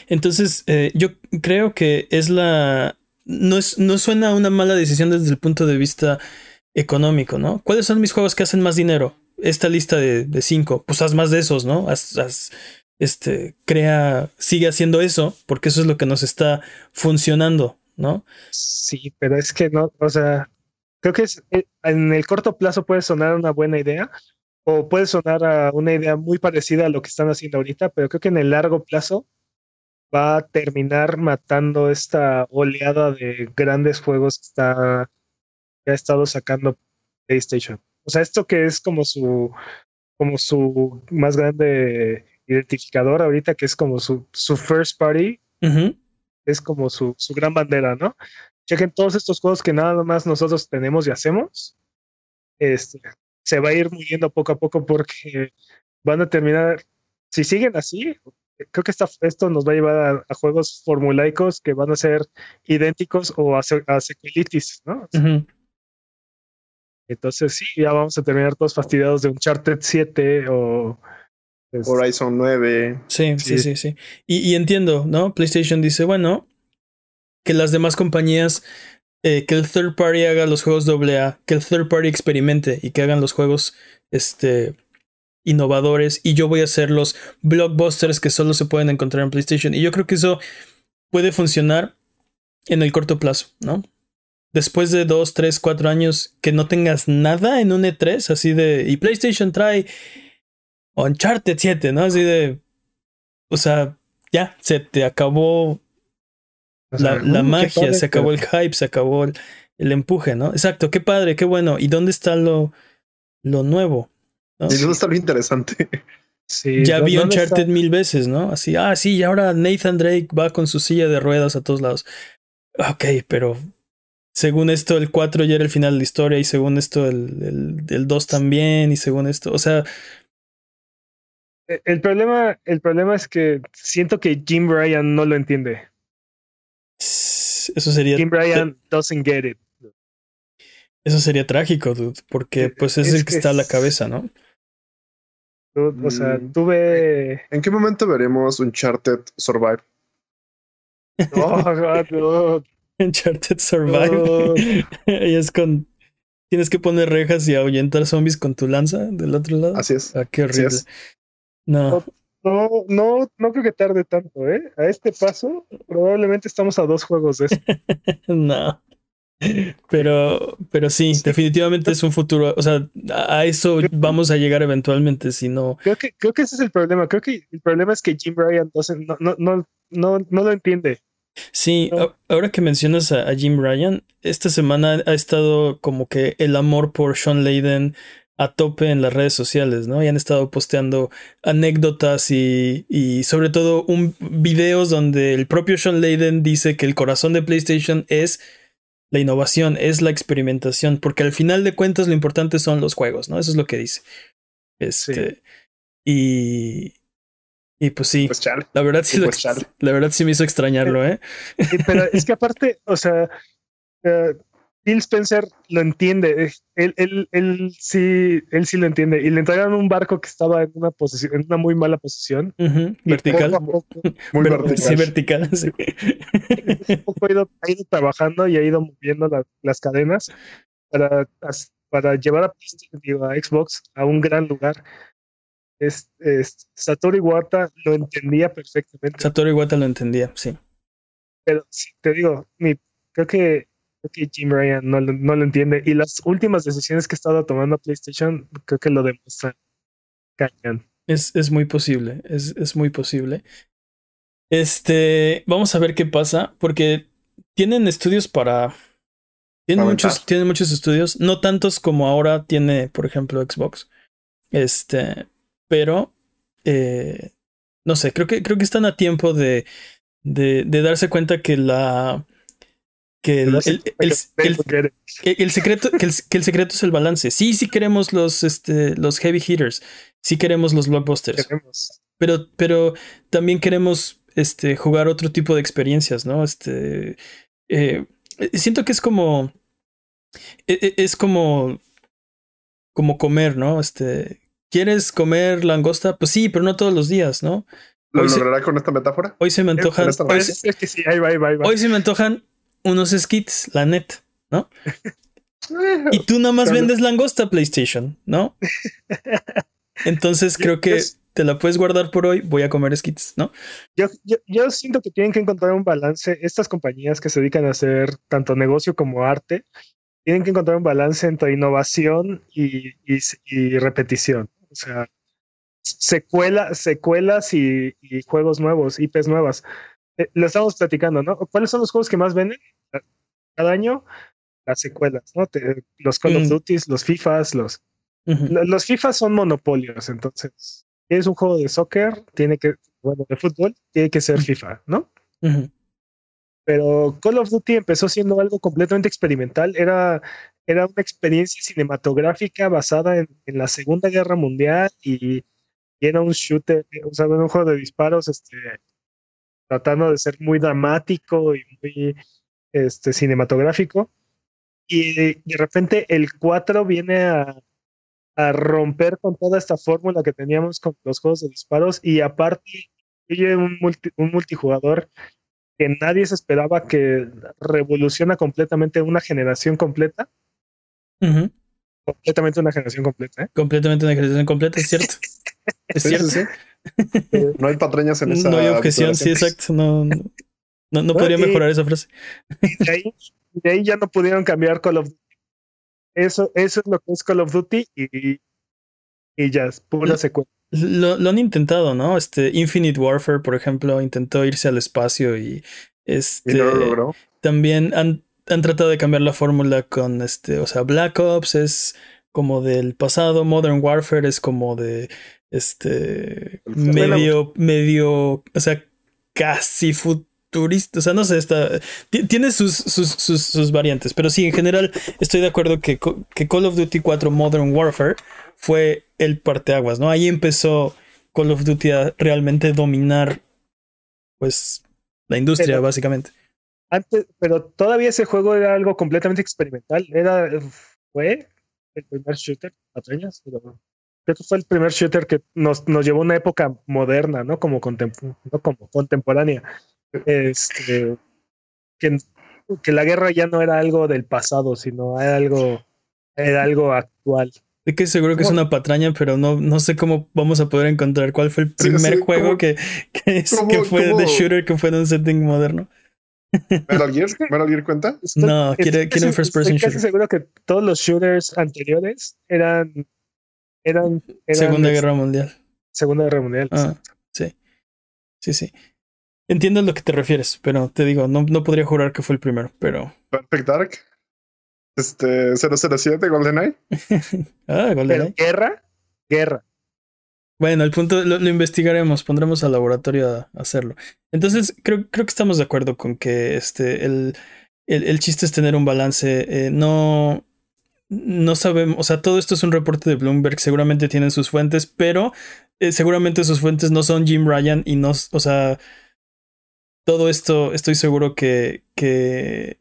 Entonces, eh, yo creo que es la. No, es, no suena una mala decisión desde el punto de vista económico, ¿no? ¿Cuáles son mis juegos que hacen más dinero? Esta lista de, de cinco. Pues haz más de esos, ¿no? Haz, este, crea, sigue haciendo eso, porque eso es lo que nos está funcionando. ¿No? Sí, pero es que no, o sea, creo que es, eh, en el corto plazo puede sonar una buena idea o puede sonar a una idea muy parecida a lo que están haciendo ahorita, pero creo que en el largo plazo va a terminar matando esta oleada de grandes juegos que, está, que ha estado sacando PlayStation. O sea, esto que es como su como su más grande identificador ahorita, que es como su, su first party, es como su, su gran bandera, ¿no? Chequen todos estos juegos que nada más nosotros tenemos y hacemos. Este, se va a ir muriendo poco a poco porque van a terminar, si siguen así, creo que esto nos va a llevar a, juegos formulaicos que van a ser idénticos o a, a sequelitis, ¿no? Entonces sí, ya vamos a terminar todos fastidiados de Uncharted 7 o Horizon 9. Sí, sí, sí, sí. Y, entiendo, ¿no? PlayStation dice, bueno, que las demás compañías, eh, que el third party haga los juegos AA, que el third party experimente y que hagan los juegos este, innovadores y yo voy a hacer los blockbusters que solo se pueden encontrar en PlayStation. Y yo creo que eso puede funcionar en el corto plazo, ¿no? Después de dos, tres, cuatro años que no tengas nada en un E3, así de... Y PlayStation trae Uncharted 7, ¿no? Así de. O sea, ya, se te acabó la, la magia, se acabó el hype, se acabó el, el, empuje, ¿no? Exacto, qué padre, qué bueno. ¿Y dónde está lo, lo nuevo? ¿Y dónde está lo interesante? Sí, ya vi Uncharted mil veces, ¿no? Así, ah, sí, y ahora Nathan Drake va con su silla de ruedas a todos lados. Ok, pero según esto el 4 ya era el final de la historia y según esto el, el, 2 también y según esto, o sea... E, el problema, el problema es que siento que Jim Bryan no lo entiende. Eso sería... Jim Bryan doesn't get it. Eso sería trágico, dude, porque e, pues es, el que está a la cabeza, ¿no? o sea, mm. tuve. ¿En qué momento veremos Uncharted Survive? Oh, God, Uncharted Survive. y es con. Tienes que poner rejas y ahuyentar zombies con tu lanza del otro lado. Así es. Ah, qué horrible. No. No, no, no creo que tarde tanto, ¿eh? A este paso, probablemente estamos a dos juegos de eso. no. Pero, pero sí, definitivamente es un futuro. O sea, a eso vamos a llegar eventualmente, si no. Creo que, creo que ese es el problema. Creo que el problema es que Jim Bryan no, no, no, no, no lo entiende. Sí, ahora que mencionas a, Jim Ryan, esta semana ha estado como que el amor por Sean Layden a tope en las redes sociales, ¿no? Y han estado posteando anécdotas y, y sobre todo un, videos donde el propio Sean Layden dice que el corazón de PlayStation es la innovación, es la experimentación, porque al final de cuentas lo importante son los juegos, ¿no? Eso es lo que dice. Este, y, y pues sí, pues la verdad sí, pues la verdad sí me hizo extrañarlo, ¿eh? Pero es que aparte, o sea, uh, Phil Spencer lo entiende, él, él, él, sí, él sí lo entiende. Y le entregaron un barco que estaba en una posición, en una muy mala posición. Vertical. muy vertical. Sí, vertical. Sí. poco ha ido, ha ido, trabajando y ha ido moviendo las cadenas para, para llevar a, a Xbox a un gran lugar es, Satoru Iwata lo entendía perfectamente. Satoru Iwata lo entendía, sí. Pero sí, te digo, mi, creo que que Jim Ryan no, no, lo entiende. Y las últimas decisiones que ha estado tomando PlayStation, creo que lo demuestran. Cañón. Es, es muy posible, es, es, muy posible. Este, vamos a ver qué pasa, porque tienen estudios para. Tienen muchos, tienen muchos estudios, no tantos como ahora tiene, por ejemplo, Xbox. Este, pero eh, no sé, creo que, creo que están a tiempo de, de, de darse cuenta que la que el, el, secreto que el, secreto es el balance. Sí, sí queremos los este los heavy hitters, sí queremos los blockbusters. Pero pero también queremos este jugar otro tipo de experiencias, ¿no? Este eh, siento que es como e, e, es como como comer, ¿no? Este ¿Quieres comer langosta? Pues sí, pero no todos los días, ¿no? ¿Lo logrará con esta metáfora? Hoy se me antojan. Hoy, hoy se me antojan unos skits, la net, ¿no? y tú nada más vendes langosta PlayStation, ¿no? Entonces creo que te la puedes guardar por hoy, voy a comer skits, ¿no? Yo, yo, siento que tienen que encontrar un balance. Estas compañías que se dedican a hacer tanto negocio como arte, tienen que encontrar un balance entre innovación y, y, repetición. O sea, secuela, secuelas y, y, juegos nuevos, IPs nuevas. Eh, lo estamos platicando, ¿no? ¿Cuáles son los juegos que más venden cada año? Las secuelas, ¿no? los Call of mm. Duty, los FIFAs, los... Los FIFAs son monopolios, entonces, si es un juego de soccer, tiene que, bueno, de fútbol, tiene que ser FIFA, ¿no? Pero Call of Duty empezó siendo algo completamente experimental, era, era una experiencia cinematográfica basada en, en la Segunda Guerra Mundial y, y, era un shooter, o sea, un juego de disparos este, tratando de ser muy dramático y muy este, cinematográfico. Y de repente el 4 viene a, a romper con toda esta fórmula que teníamos con los juegos de disparos y aparte incluye un, un multijugador que nadie se esperaba que revoluciona completamente una generación completa. Completamente una generación completa. ¿eh? Completamente una generación completa, es cierto. es cierto no hay patrañas en esa. No hay objeción, sí, exacto. No, no, no, podría mejorar esa frase. de, ahí, de ahí ya no pudieron cambiar Call of Duty. Eso, eso es lo que es Call of Duty y, y ya, es pura secuencia. Lo, lo, han intentado, ¿no? Este Infinite Warfare, por ejemplo, intentó irse al espacio y este también han, han, tratado de cambiar la fórmula con este, o sea, Black Ops es como del pasado, Modern Warfare es como de este medio medio, o sea, casi futurista, o sea, no sé, está tiene sus, sus, sus, variantes, pero sí, en general estoy de acuerdo que, que Call of Duty 4 Modern Warfare fue el parteaguas, ¿no? Ahí empezó Call of Duty a realmente dominar, pues, la industria, básicamente. Antes, pero todavía ese juego era algo completamente experimental. Era, fue el primer shooter, patrañas, pero creo que fue el primer shooter que nos, nos llevó a una época moderna, ¿no? Como, no como contemporánea. Este, que, que la guerra ya no era algo del pasado, sino era algo, era algo actual. Estoy que seguro que es una patraña, pero no, no sé cómo vamos a poder encontrar cuál fue el primer juego que, que, fue de shooter que fue en un setting moderno. ¿Metal Gear? ¿Metal Gear cuenta? no, quiere, quiere un first person estoy casi seguro que todos los shooters anteriores eran. Eran, Segunda Guerra Mundial. Segunda Guerra Mundial. Ah, sí. Sí, sí. Entiendo a lo que te refieres, pero te digo, no, no podría jurar que fue el primero, pero. Perfect Dark. Este, 007, GoldenEye. ah, GoldenEye. guerra, guerra. Bueno, el punto lo, investigaremos, pondremos al laboratorio a, hacerlo. Entonces, creo, creo que estamos de acuerdo con que este, el, el, chiste es tener un balance. Eh, no, no sabemos, o sea, todo esto es un reporte de Bloomberg, seguramente tienen sus fuentes, pero eh, seguramente sus fuentes no son Jim Ryan y no, o sea, todo esto estoy seguro que, que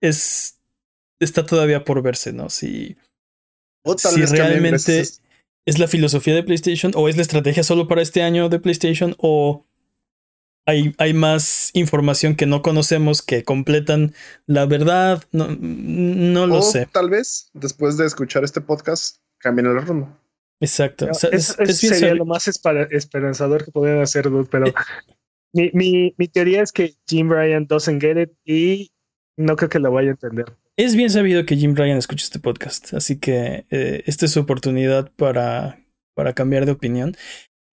es está todavía por verse, ¿no? Si, si realmente es la filosofía de PlayStation o es la estrategia solo para este año de PlayStation o hay, hay más información que no conocemos que completan la verdad. No, no lo sé. Tal vez después de escuchar este podcast cambien el rumbo. Exacto. es, sería lo más esperanzador que podrían hacer, pero mi, mi, mi, teoría es que Jim Ryan doesn't get it y no creo que lo vaya a entender. Es bien sabido que Jim Ryan escucha este podcast, así que eh, esta es su oportunidad para, para cambiar de opinión.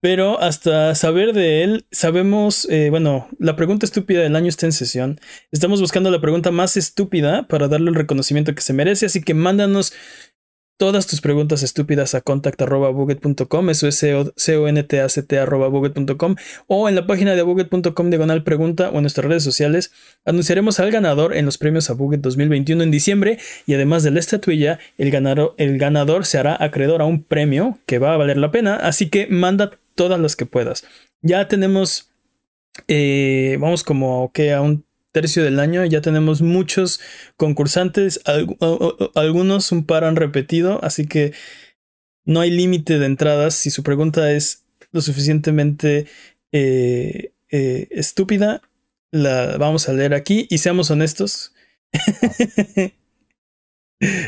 Pero hasta saber de él, sabemos, eh, bueno, la pregunta estúpida del año está en sesión. Estamos buscando la pregunta más estúpida para darle el reconocimiento que se merece, así que mándanos todas tus preguntas estúpidas a contact.buget.com, eso es c o n t a c t o en la página de buget.com diagonal pregunta o en nuestras redes sociales. Anunciaremos al ganador en los premios a Buget 2021 en diciembre y además de la estatuilla, el ganador, el ganador se hará acreedor a un premio que va a valer la pena, así que manda todas las que puedas. Ya tenemos, eh, vamos como que a un tercio del año. Ya tenemos muchos concursantes, algunos un par han repetido, así que no hay límite de entradas. Si su pregunta es lo suficientemente eh, eh, estúpida, la vamos a leer aquí y seamos honestos.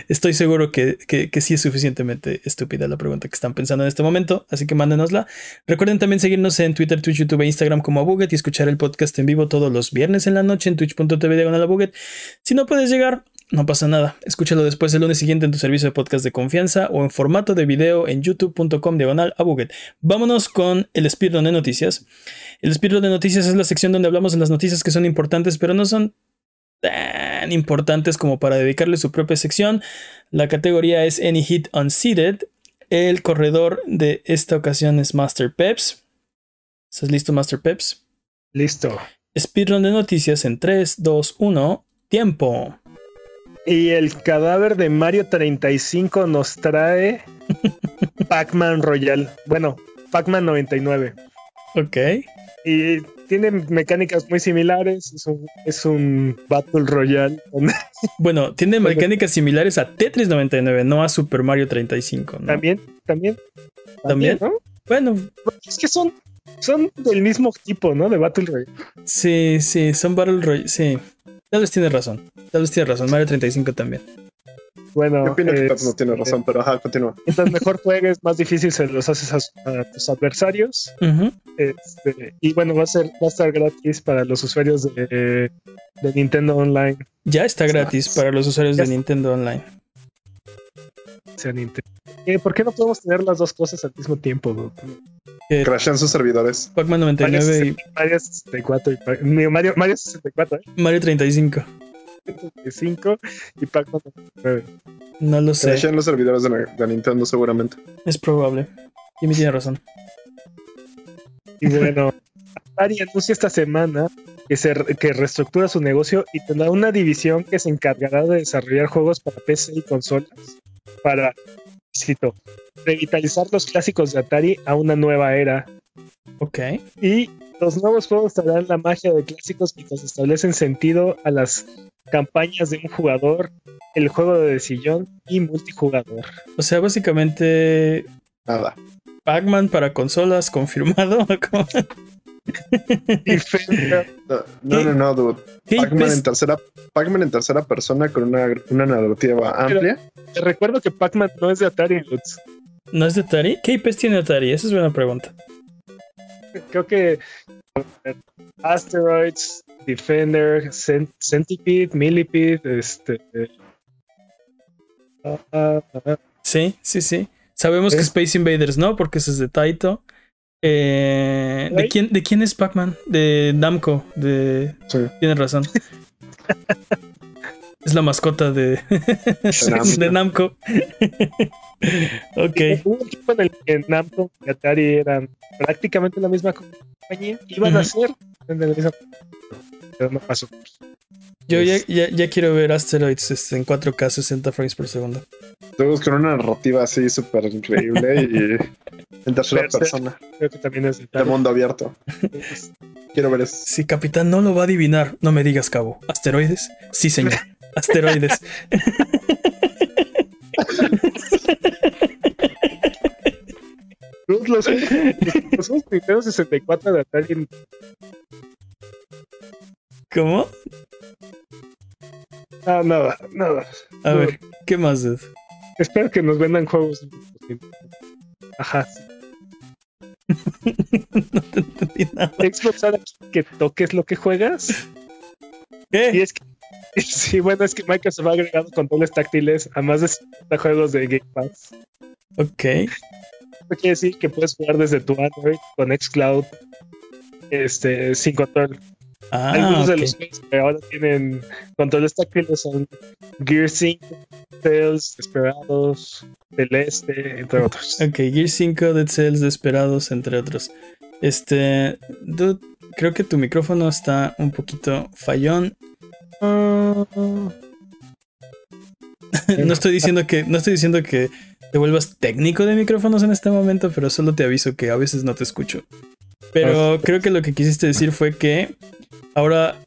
Estoy seguro que, que, sí es suficientemente estúpida la pregunta que están pensando en este momento, así que mándenosla. Recuerden también seguirnos en Twitter, Twitch, YouTube e Instagram como Abuget y escuchar el podcast en vivo todos los viernes en la noche en twitch.tv diagonal Abuget. Si no puedes llegar, no pasa nada. Escúchalo después el lunes siguiente en tu servicio de podcast de confianza o en formato de video en youtube.com diagonal Abuget. Vámonos con el speedrun de noticias. El speedrun de noticias es la sección donde hablamos de las noticias que son importantes, pero no son tan importantes como para dedicarle su propia sección. La categoría es Any Hit Unseated. El corredor de esta ocasión es Master Peps. ¿Estás listo, Master Peps? Listo. Speedrun de noticias en 3, 2, 1. Tiempo. Y el cadáver de Mario 35 nos trae Pac-Man Royal. Bueno, Pac-Man 99. Ok. Y tiene mecánicas muy similares. Es un, Battle Royale. Bueno, tiene mecánicas similares a Tetris 99, no a Super Mario 35. También, también. También. Bueno, es que son, son del mismo tipo, ¿no? De Battle Royale. Sí, sí, son Battle Royale. Sí. Tal vez tiene razón. Tal vez tiene razón. Mario 35 también. Bueno, Yo opino que no tiene razón, pero ajá, continúa. Mientras mejor juegues, más difícil se los haces a, tus adversarios. este, y bueno, va a ser, va a estar gratis para los usuarios de, de Nintendo Online. Ya está gratis para los usuarios de Nintendo Online. ¿Por qué no podemos tener las dos cosas al mismo tiempo? Crashan sus servidores. Pac-Man 99 y Mario 64 y Mario, Mario 64, ¿eh? Mario 35. 35 y Pac-Man 99. No lo sé. Crashan los servidores de, la, Nintendo seguramente. Es probable. Jimmy tiene razón. Y bueno, Atari anuncia esta semana que, se, que reestructura su negocio y tendrá una división que se encargará de desarrollar juegos para PC y consolas para, cito, revitalizar los clásicos de Atari a una nueva era. Ok. Y los nuevos juegos traerán la magia de clásicos mientras establecen sentido a las campañas de un jugador, el juego de sillón y multijugador. O sea, básicamente. Nada. Pac-Man para consolas confirmado. no, no, no, dude. Pac-Man en, tercera, Pac en tercera persona con una, una narrativa amplia. te recuerdo que Pac-Man no es de Atari, Lutz. ¿No es de Atari? ¿Qué IPs tiene Atari? Esa es buena pregunta. Creo que Asteroids, Defender, Centipede, Millipede, este. Sí, sí, sí. Sabemos que Space Invaders no, porque ese es de Taito. Eh, ¿de, quién, ¿De quién es Pac-Man? De Namco. De... Tienes razón. es la mascota de, de Namco. ok. Un equipo en el que Namco y Atari eran prácticamente la misma compañía. Iban a ser en no pasó. Yo ya, ya, ya, quiero ver Asteroids este, en 4K 60 frames por segundo. Todos con una narrativa así súper increíble y en tercera persona. Creo que también es de mundo abierto. quiero ver eso. Si Capitán no lo va a adivinar, no me digas, Cabo. ¿Asteroides? Sí, señor. Asteroides. los, los, los, los 64 de Atari ¿Cómo? Ah, nada, nada. A ver, ¿qué más es? Espero que nos vendan juegos. Ajá. no te entendí nada. Xbox que toques lo que juegas. ¿Qué? Y es que, sí, bueno, es que Microsoft ha agregado controles táctiles a más de 50 juegos de Game Pass. Ok. Eso quiere decir que puedes jugar desde tu Android con Xcloud este, sin control. Ah, Algunos de los juegos que ahora tienen controles táctiles son Gear 5, Tales, Desperados, Celeste, entre otros. Ok, Gear 5, Dead Cells, Desperados, entre otros. Este, dude, creo que tu micrófono está un poquito fallón. no estoy diciendo que no estoy diciendo que te vuelvas técnico de micrófonos en este momento, pero solo te aviso que a veces no te escucho. Pero ah. creo que lo que quisiste decir fue que Ahora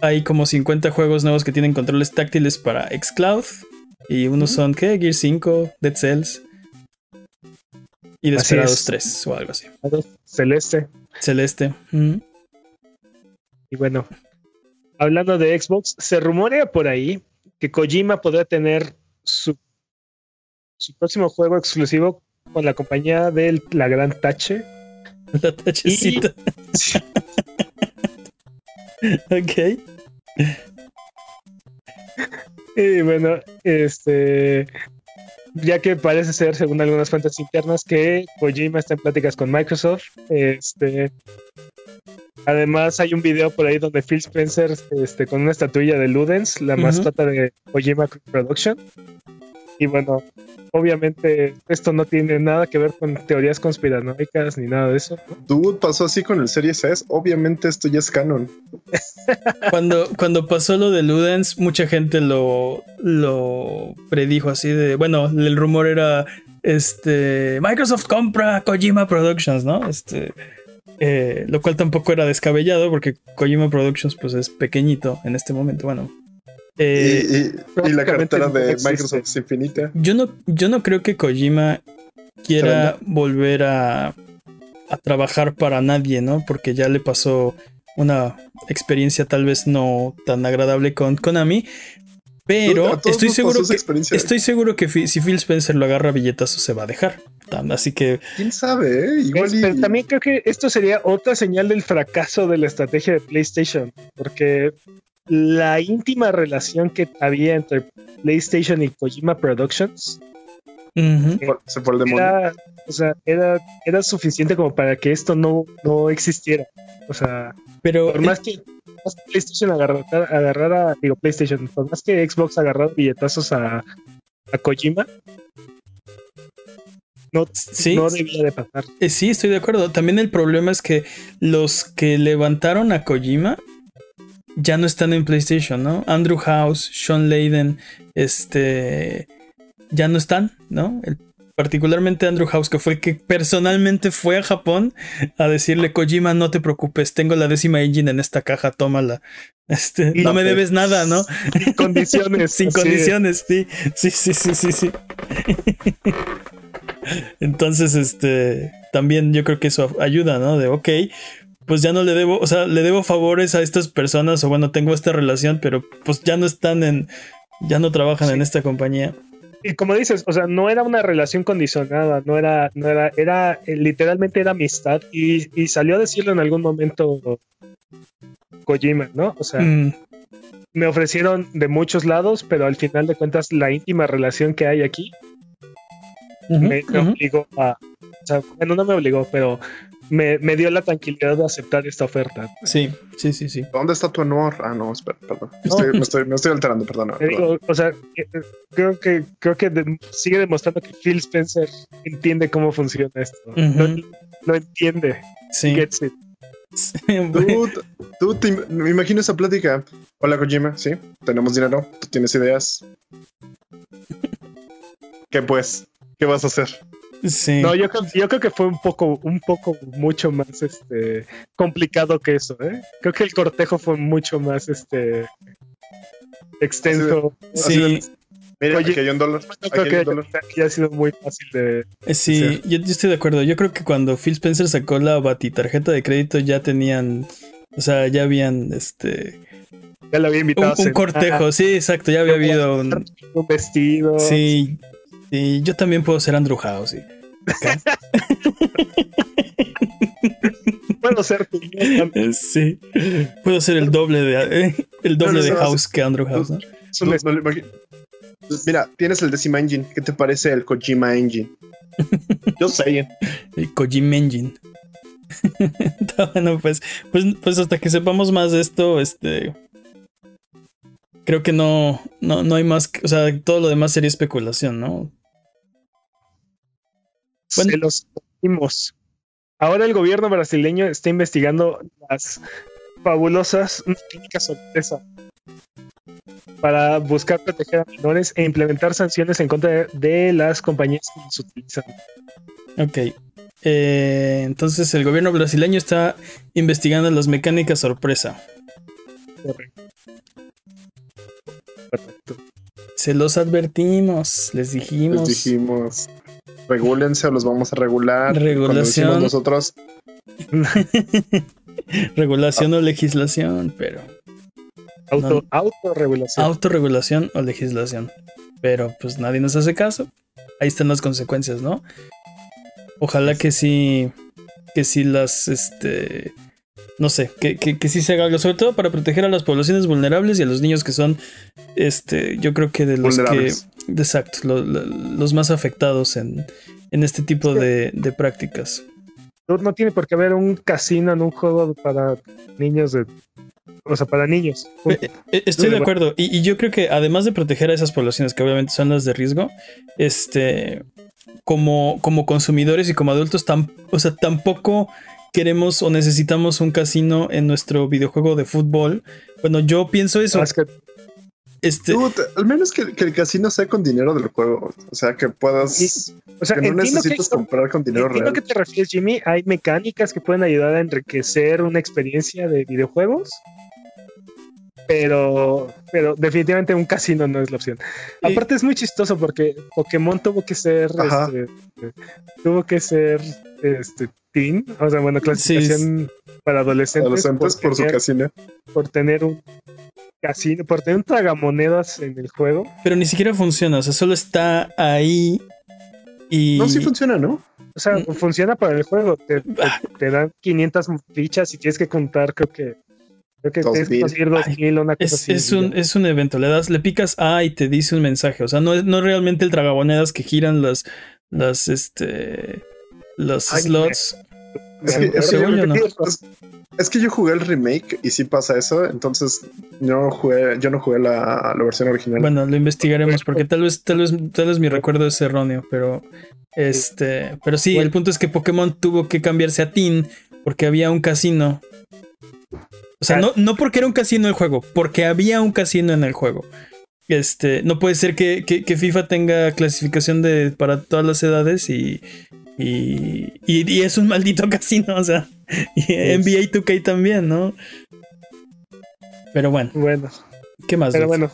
hay como 50 juegos nuevos que tienen controles táctiles para Xcloud. Y unos son, ¿qué? Gear 5, Dead Cells. Y Desperados 3 o algo así. Celeste. Celeste. Y bueno, hablando de Xbox, se rumorea por ahí que Kojima podría tener su, su próximo juego exclusivo con la compañía de la Gran Tache. La Tachecita. ok. Y bueno, este. Ya que parece ser, según algunas fuentes internas, que Kojima está en pláticas con Microsoft. Este. Además, hay un video por ahí donde Phil Spencer, este, con una estatuilla de Ludens, la mascota de Kojima Production. Y bueno, obviamente esto no tiene nada que ver con teorías conspiranoicas ni nada de eso. Dude, pasó así con el Series S. Obviamente esto ya es canon. cuando, cuando pasó lo de Ludens, mucha gente lo, lo predijo así de. Bueno, el rumor era. Este. Microsoft compra Kojima Productions, ¿no? Este. Eh, lo cual tampoco era descabellado porque Kojima Productions pues es pequeñito en este momento. Bueno, eh, y, la cartera de Microsoft es infinita. Yo no, yo no creo que Kojima quiera volver a, a trabajar para nadie, ¿no? Porque ya le pasó una experiencia tal vez no tan agradable con Konami. Pero estoy seguro, que, estoy seguro que si Phil Spencer lo agarra billetazo se va a dejar. Así que. Quién sabe, ¿eh? Igual Pero también creo que esto sería otra señal del fracaso de la estrategia de PlayStation. Porque la íntima relación que había entre PlayStation y Kojima Productions se fue el demonio. Era, o sea, era, era suficiente como para que esto no, no existiera. O sea, pero por más que, PlayStation agarrara, digo PlayStation, por más que Xbox agarrara billetazos a, a Kojima, no, no debía de pasar. Eh, sí, estoy de acuerdo. También el problema es que los que levantaron a Kojima ya no están en PlayStation, ¿no? Andrew House, Sean Layden, este, ya no están, ¿no? particularmente Andrew House, que fue el que personalmente fue a Japón a decirle, Kojima, no te preocupes, tengo la décima engine en esta caja, tómala. Este, no me debes nada, ¿no? Sin condiciones. Sin condiciones, sí. Sí, sí, sí, sí, sí. Entonces, este, también yo creo que eso ayuda, ¿no? De, ok, pues ya no le debo, o sea, le debo favores a estas personas, o bueno, tengo esta relación, pero pues ya no están en, ya no trabajan en esta compañía. Y como dices, o sea, no era una relación condicionada, no era, no era, era, eh, literalmente era amistad y, y, salió a decirlo en algún momento Kojima, ¿no? O sea, mm. me ofrecieron de muchos lados, pero al final de cuentas la íntima relación que hay aquí me, obligó a, o sea, bueno, no me obligó, pero me, dio la tranquilidad de aceptar esta oferta. Sí, sí, sí, sí. ¿Dónde está tu honor? Ah, no, espera, perdón. Me, estoy, alterando, perdón. o sea, eh, creo que, creo que sigue demostrando que Phil Spencer entiende cómo funciona esto. lo, entiende. Sí. Gets it. tú, me imagino esa plática. Hola, Kojima, sí, tenemos dinero, tú tienes ideas. ¿Qué pues? ¿Qué vas a hacer? No, yo, yo creo que fue un poco, un poco mucho más este complicado que eso, ¿eh? Creo que el cortejo fue mucho más este extenso. Sí. Mira, aquí hay un dólar. creo que, ha sido muy fácil de. Eh, sí, yo, estoy de acuerdo. Yo creo que cuando Phil Spencer sacó la tarjeta de crédito ya tenían. O sea, ya habían este. Ya lo había invitado. Un, un cortejo, sí, exacto. Ya había habido un, un vestido. Sí, Sí, yo también puedo ser Andrew House. ¿sí? Puedo ser tú. Sí. Puedo ser el doble de el doble de House que Andrew House. Mira, tienes el décima engine. ¿Qué te parece el Kojima engine? Yo sé. El Kojima engine. bueno, pues, pues, pues hasta que sepamos más de esto, este. Creo que no, no, no hay más. O sea, todo lo demás sería especulación, ¿no? Bueno. Se los dimos. Ahora el gobierno brasileño está investigando las fabulosas técnicas sorpresa para buscar proteger a menores e implementar sanciones en contra de las compañías que los utilizan. Ok. Eh, entonces el gobierno brasileño está investigando las mecánicas sorpresa. Correcto. Correcto. Se los advertimos, les dijimos. Les dijimos regúlense o los vamos a regular. Regulación. Nosotros. Regulación o legislación, pero. Auto, autorregulación. Autorregulación o legislación. Pero pues nadie nos hace caso. Ahí están las consecuencias, ¿no? Ojalá que sí. Que sí las. Este. No sé, que, que, sí se haga algo, sobre todo para proteger a las poblaciones vulnerables y a los niños que son, este, yo creo que de los que, exacto, los más afectados en, en este tipo de, de, prácticas. No tiene por qué haber un casino en un juego para niños de... O sea, para niños. Eh, eh, estoy de acuerdo. Y, y, yo creo que además de proteger a esas poblaciones, que obviamente son las de riesgo, este, como, como consumidores y como adultos, o sea, tampoco queremos o necesitamos un casino en nuestro videojuego de fútbol. Bueno, yo pienso eso. Este... al menos que, el casino sea con dinero del juego. O sea, que puedas. o sea, que no necesitas comprar con dinero real. ¿A qué te refieres, Jimmy? Hay mecánicas que pueden ayudar a enriquecer una experiencia de videojuegos. Pero, pero definitivamente un casino no es la opción. Aparte es muy chistoso porque Pokémon tuvo que ser, este, tuvo que ser, este, teen, o sea, bueno, clasificación para adolescentes. Adolescentes por su casino. Por tener un casino, por tener un tragamonedas en el juego. Pero ni siquiera funciona, o sea, solo está ahí y... No, sí funciona, ¿no? O sea, mm. funciona para el juego. Te, ah. dan 500 fichas y tienes que contar, creo que Creo que 2000. conseguir 2000 una cosa es, Es un, es un evento. Le das, le picas A y te dice un mensaje. O sea, no es, no realmente el tragabonedas que giran las, las, este, los slots. Es que, es que yo jugué el remake y sí pasa eso, entonces yo jugué, yo no jugué la, versión original. Bueno, lo investigaremos porque tal vez, tal vez, tal vez mi recuerdo es erróneo, pero este, pero sí, el punto es que Pokémon tuvo que cambiarse a Teen porque había un casino. O sea, no, no porque era un casino el juego, porque había un casino en el juego. Este, no puede ser que, que FIFA tenga clasificación de para todas las edades y, y, y, es un maldito casino, o sea, y NBA 2K también, ¿no? Pero bueno. Bueno. ¿Qué más? Pero bueno,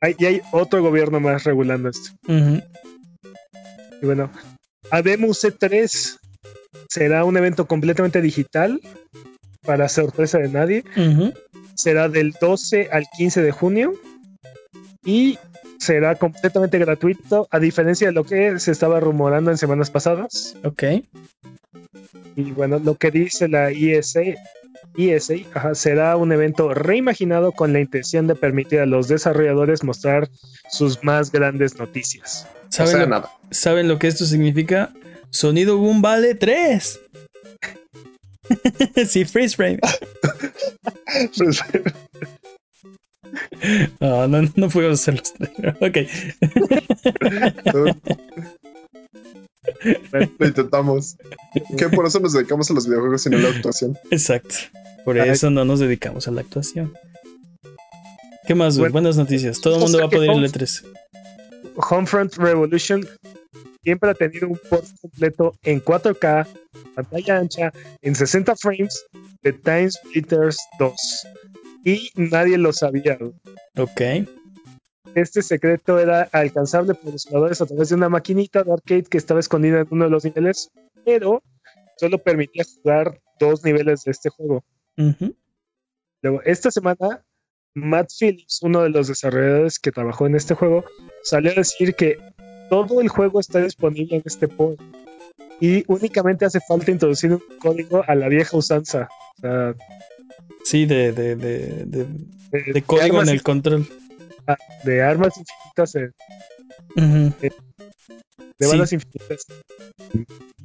hay, y hay otro gobierno más regulando esto. Y bueno, Ademus C3 será un evento completamente digital, para sorpresa de nadie. Será del 12 al 15 de junio. Y será completamente gratuito, a diferencia de lo que se estaba rumorando en semanas pasadas. Ok. Y bueno, lo que dice la ESA, ESA será un evento reimaginado con la intención de permitir a los desarrolladores mostrar sus más grandes noticias. ¿Saben, lo, ¿saben lo que esto significa? Sonido Boom vale 3. sí, freeze frame. freeze frame. No, no, no podemos hacerlos. Ok. Lo intentamos. Que por eso nos dedicamos a los videojuegos y no a la actuación. Exacto. Por eso no nos dedicamos a la actuación. ¿Qué más? Buenas noticias. Todo el mundo va a poder ir a 3 Homefront Revolution siempre ha tenido un post completo en 4K, pantalla ancha, en 60 frames de Time Splitters 2 y nadie lo sabía. Ok. Este secreto era alcanzable por los jugadores a través de una maquinita de arcade que estaba escondida en uno de los niveles, pero solo permitía jugar dos niveles de este juego. Luego, esta semana, Matt Phillips, uno de los desarrolladores que trabajó en este juego, salió a decir que todo el juego está disponible en este port y únicamente hace falta introducir un código a la vieja usanza. O sea, Sí, de, de, de, de, código en el control. Ah, de armas infinitas. de, balas infinitas.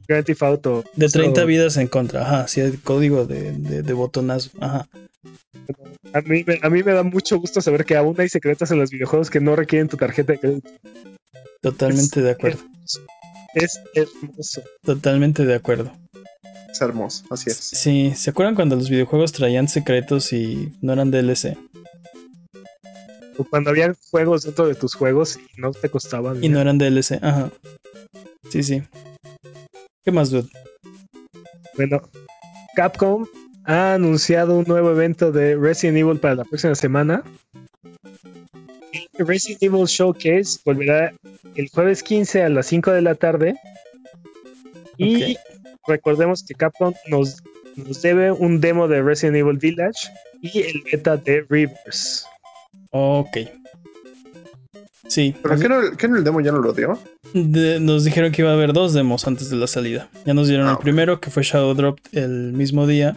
Grand Theft Auto. De 30 vidas en contra. Ajá, sí, el código de, de, botonazo. Ajá. A mí, a mí me da mucho gusto saber que aún hay secretos en los videojuegos que no requieren tu tarjeta de crédito. Totalmente de acuerdo. es hermoso. Totalmente de acuerdo. Es hermoso, así es. Sí, ¿se acuerdan cuando los videojuegos traían secretos y no eran DLC? O cuando había juegos dentro de tus juegos y no te costaban. Y no eran DLC, ajá. Sí, sí. ¿Qué más, dude? Bueno, Capcom ha anunciado un nuevo evento de Resident Evil para la próxima semana. El Resident Evil Showcase volverá el jueves 15 a las 5 de la tarde. Y recordemos que Capcom nos, nos debe un demo de Resident Evil Village y el beta de Rivers. Ok. Sí. ¿Pero qué no, qué el demo ya no lo dio? nos dijeron que iba a haber dos demos antes de la salida. Ya nos dieron el ah, primero, que fue Shadow Drop el mismo día.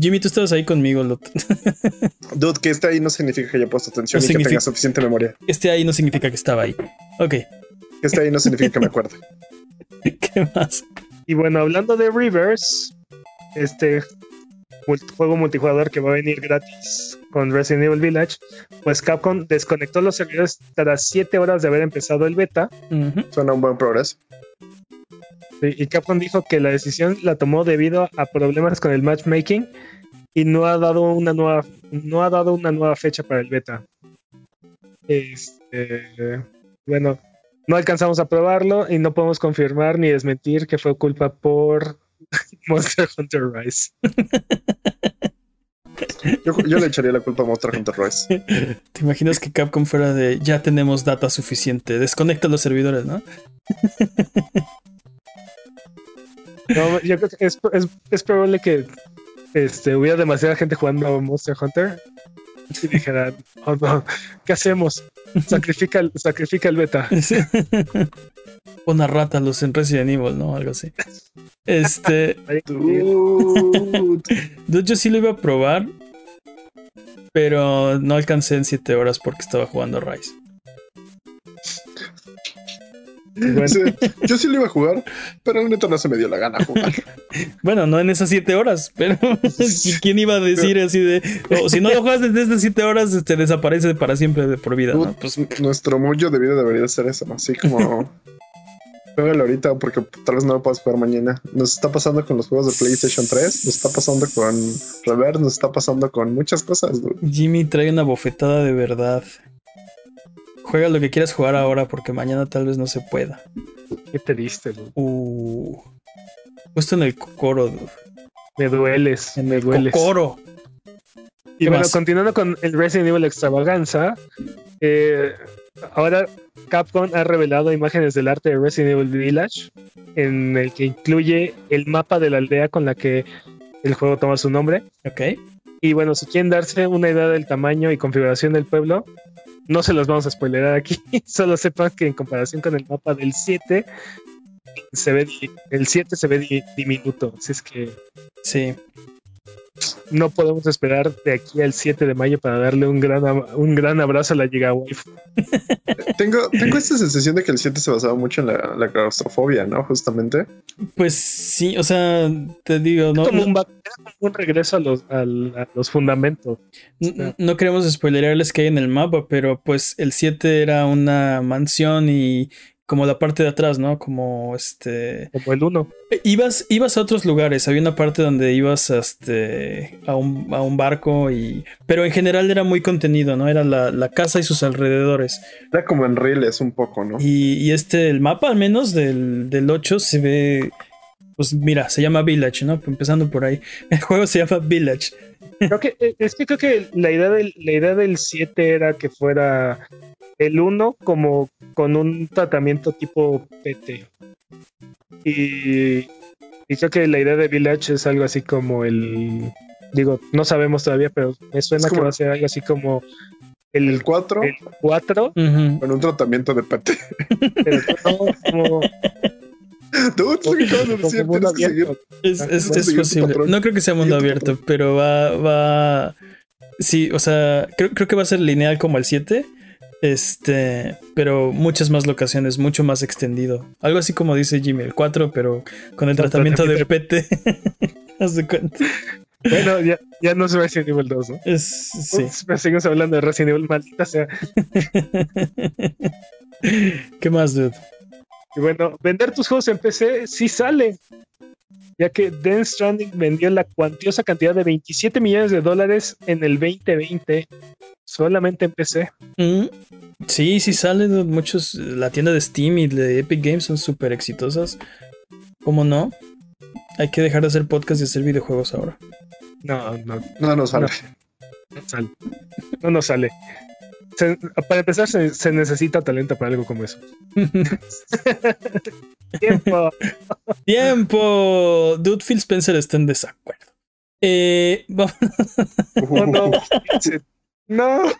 Jimmy, tú estabas ahí conmigo, Lot. Dude, que esté ahí no significa que haya puesto atención y que tenga suficiente memoria. Esté ahí no significa que estaba ahí. Ok. Que esté ahí no significa que me acuerde. ¿Qué más? Y bueno, hablando de Rivers, este juego multijugador que va a venir gratis con Resident Evil Village, pues Capcom desconectó los servidores tras 7 horas de haber empezado el beta. Suena un buen progreso. y Capcom dijo que la decisión la tomó debido a problemas con el matchmaking y no ha dado una nueva no ha dado una nueva fecha para el beta. Este, bueno, no alcanzamos a probarlo y no podemos confirmar ni desmentir que fue culpa por Monster Hunter Rise. Yo, le echaría la culpa a Monster Hunter Rise. ¿Te imaginas que Capcom fuera de ya tenemos data suficiente? Desconecta los servidores, ¿no? no yo creo que es, es, probable que este, hubiera demasiada gente jugando a Monster Hunter y dijeran, oh no, ¿qué hacemos? Sacrifica, sacrifica el beta. Una rata los en Resident Evil, ¿no? Algo así. Este. Dude. yo sí lo iba a probar. pero no alcancé en 7 horas porque estaba jugando Rise. Yo sí lo iba a jugar, pero neta no se me dio la gana jugar. bueno, no en esas 7 horas, pero ¿quién iba a decir así de, oh, si no lo juegas desde estas 7 horas, te este, desaparece para siempre de por vida? Pues nuestro mullo de vida debería ser eso, así como Juegalo ahorita porque tal vez no lo puedas jugar mañana. Nos está pasando con los juegos de PlayStation 3, nos está pasando con Reverse, nos está pasando con muchas cosas. Jimmy trae una bofetada de verdad. Juega lo que quieras jugar ahora porque mañana tal vez no se pueda. Qué triste, Uh. Justo en el cocoro, Me dueles, en me el dueles. Cocoro. Y bueno, continuando con el Resident Evil Extravaganza, eh, ahora Capcom ha revelado imágenes del arte de Resident Evil Village, en el que incluye el mapa de la aldea con la que el juego toma su nombre. Ok. Y bueno, si quieren darse una idea del tamaño y configuración del pueblo, no se los vamos a spoilerar aquí, solo sepan que en comparación con el mapa del 7, se ve, el 7 se ve diminuto, así es que... Sí no podemos esperar de aquí al 7 de mayo para darle un gran, un gran abrazo a la Giga tengo, tengo esta sensación de que el 7 se basaba mucho en la, claustrofobia, ¿no? Justamente. Pues sí, o sea, te digo, ¿no? Como un, regreso a los, a, los fundamentos. No, queremos spoilerarles que hay en el mapa, pero pues el 7 era una mansión y como la parte de atrás, ¿no? Como este. Como el 1. Ibas, ibas a otros lugares. Había una parte donde ibas este, a, un, a un barco y. Pero en general era muy contenido, ¿no? Era la, casa y sus alrededores. Era como en reels un poco, ¿no? Y, este, el mapa al menos del, del 8 se ve. Pues mira, se llama Village, ¿no? Empezando por ahí. El juego se llama Village. Creo que, eh, es que creo que la idea del, la idea del 7 era que fuera el 1 como con un tratamiento tipo PT. Y, creo que la idea de Village es algo así como el. Digo, no sabemos todavía, pero me suena que va a ser algo así como el 4. El 4. Con un tratamiento de PT. Pero como. Es, es, es posible. No creo que sea mundo abierto, pero va, va. Sí, o sea, creo, creo que va a ser lineal como el 7 este, pero muchas más locaciones, mucho más extendido. Algo así como dice Jimmy, el 4, pero con el tratamiento de PT. Haz de cuenta. Bueno, ya, ya no es Resident Evil 2, ¿no? Es, sí. seguimos hablando de Resident Evil, maldita sea. ¿Qué más, dude? Y bueno, vender tus juegos en PC sí sale. Ya que Dance Stranding vendió la cuantiosa cantidad de 27 millones de dólares en el 2020 solamente en PC. Mm, sí, sí salen muchos. La tienda de Steam y de Epic Games son súper exitosas. ¿Cómo no? Hay que dejar de hacer podcast y hacer videojuegos ahora. No, no. No nos sale. No, sale. No nos sale. Para empezar, se, necesita talento para algo como eso. Tiempo. Tiempo. Dude, Phil Spencer está en desacuerdo. Eh, vamos. Oh, no. No.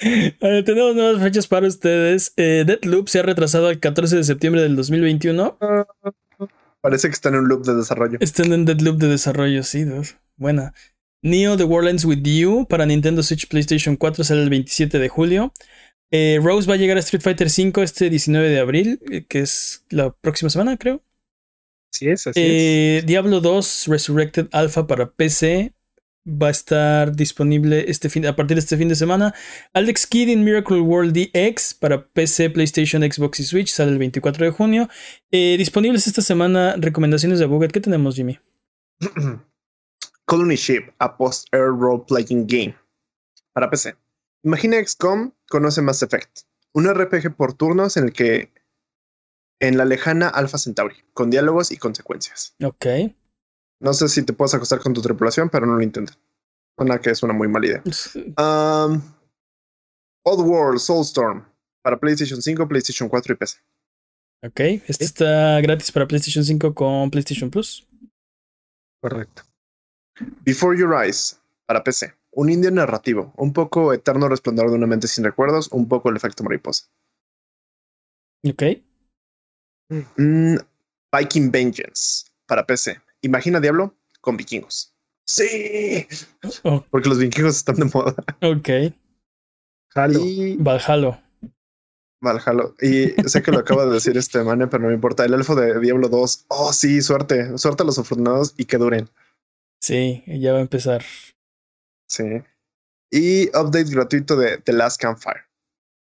tenemos nuevas fechas para ustedes. Eh, Deadloop se ha retrasado al 14 de septiembre del 2021. Parece que están en un loop de desarrollo. Están en Deadloop de desarrollo, sí, Buena. Neo The World Ends With You para Nintendo Switch PlayStation 4 sale el 27 de julio. Eh, Rose va a llegar a Street Fighter V este 19 de abril, eh, que es la próxima semana, creo. Así es, así es. Diablo 2 Resurrected Alpha para PC va a estar disponible este fin, a partir de este fin de semana. Alex Kidd in Miracle World DX para PC, PlayStation, Xbox y Switch sale el 24 de junio. Eh, disponibles esta semana recomendaciones de Buget. ¿Qué tenemos, Jimmy? Colony Ship, a post-air role-playing game para PC. Imagina XCOM conoce Mass Effect, un RPG por turnos en el que en la lejana Alpha Centauri, con diálogos y consecuencias. Ok. No sé si te puedes acostar con tu tripulación, pero no lo intenten. Una que es una muy mala idea. Um, Odd World Soulstorm para PlayStation 5, PlayStation 4 y PC. Ok, este está gratis para PlayStation 5 con PlayStation Plus. Correcto. Before Your Eyes para PC. Un indie narrativo, un poco eterno resplandor de una mente sin recuerdos, un poco el efecto mariposa. Ok. Mm, Viking Vengeance para PC. Imagina Diablo con vikingos. Sí. Oh. Porque los vikingos están de moda. Ok. Halo. Valhalo. Valhalo. Y sé que lo acaba de decir este mane, pero no me importa. El elfo de Diablo 2. Oh, sí, suerte. Suerte a los afortunados y que duren. Sí, ya va a empezar. Sí. Y update gratuito de The Last Campfire.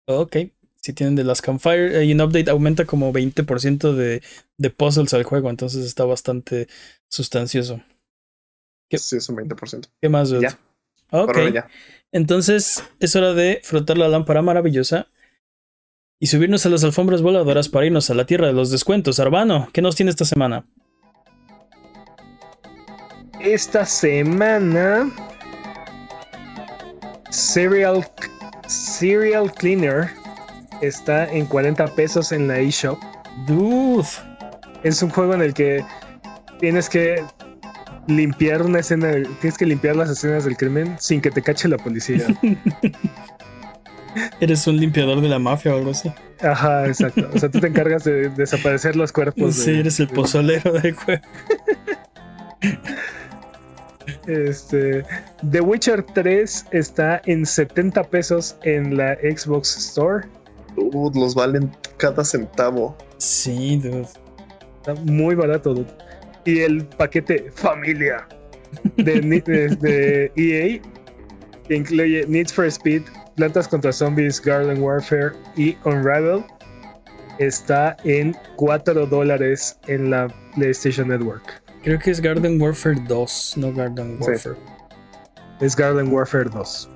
Ok. Si tienen The Last Campfire, y un update aumenta como 20% de, de puzzles al juego, entonces está bastante sustancioso. Sí, es un 20%. ¿Qué más, Ya. Ok. Entonces es hora de frotar la lámpara maravillosa y subirnos a las alfombras voladoras para irnos a la tierra de los descuentos. Arbano, ¿qué nos tiene esta semana? Esta semana Serial, Serial Cleaner está en 40 pesos en la eShop. Dude. Es un juego en el que tienes que limpiar una escena, tienes que limpiar las escenas del crimen sin que te cache la policía. Eres un limpiador de la mafia o algo así. Ajá, exacto. O sea, tú te encargas de desaparecer los cuerpos. Sí, eres el pozolero del juego. Este, The Witcher 3 está en 70 pesos en la Xbox Store. los valen cada centavo. Sí, dude. Está muy barato, dude. Y el paquete familia de, EA que incluye Need for Speed, Plantas contra Zombies, Garden Warfare y Unravel está en 4 dólares en la PlayStation Network. Creo que es Garden Warfare 2, no Garden Warfare. Es Garden Warfare 2.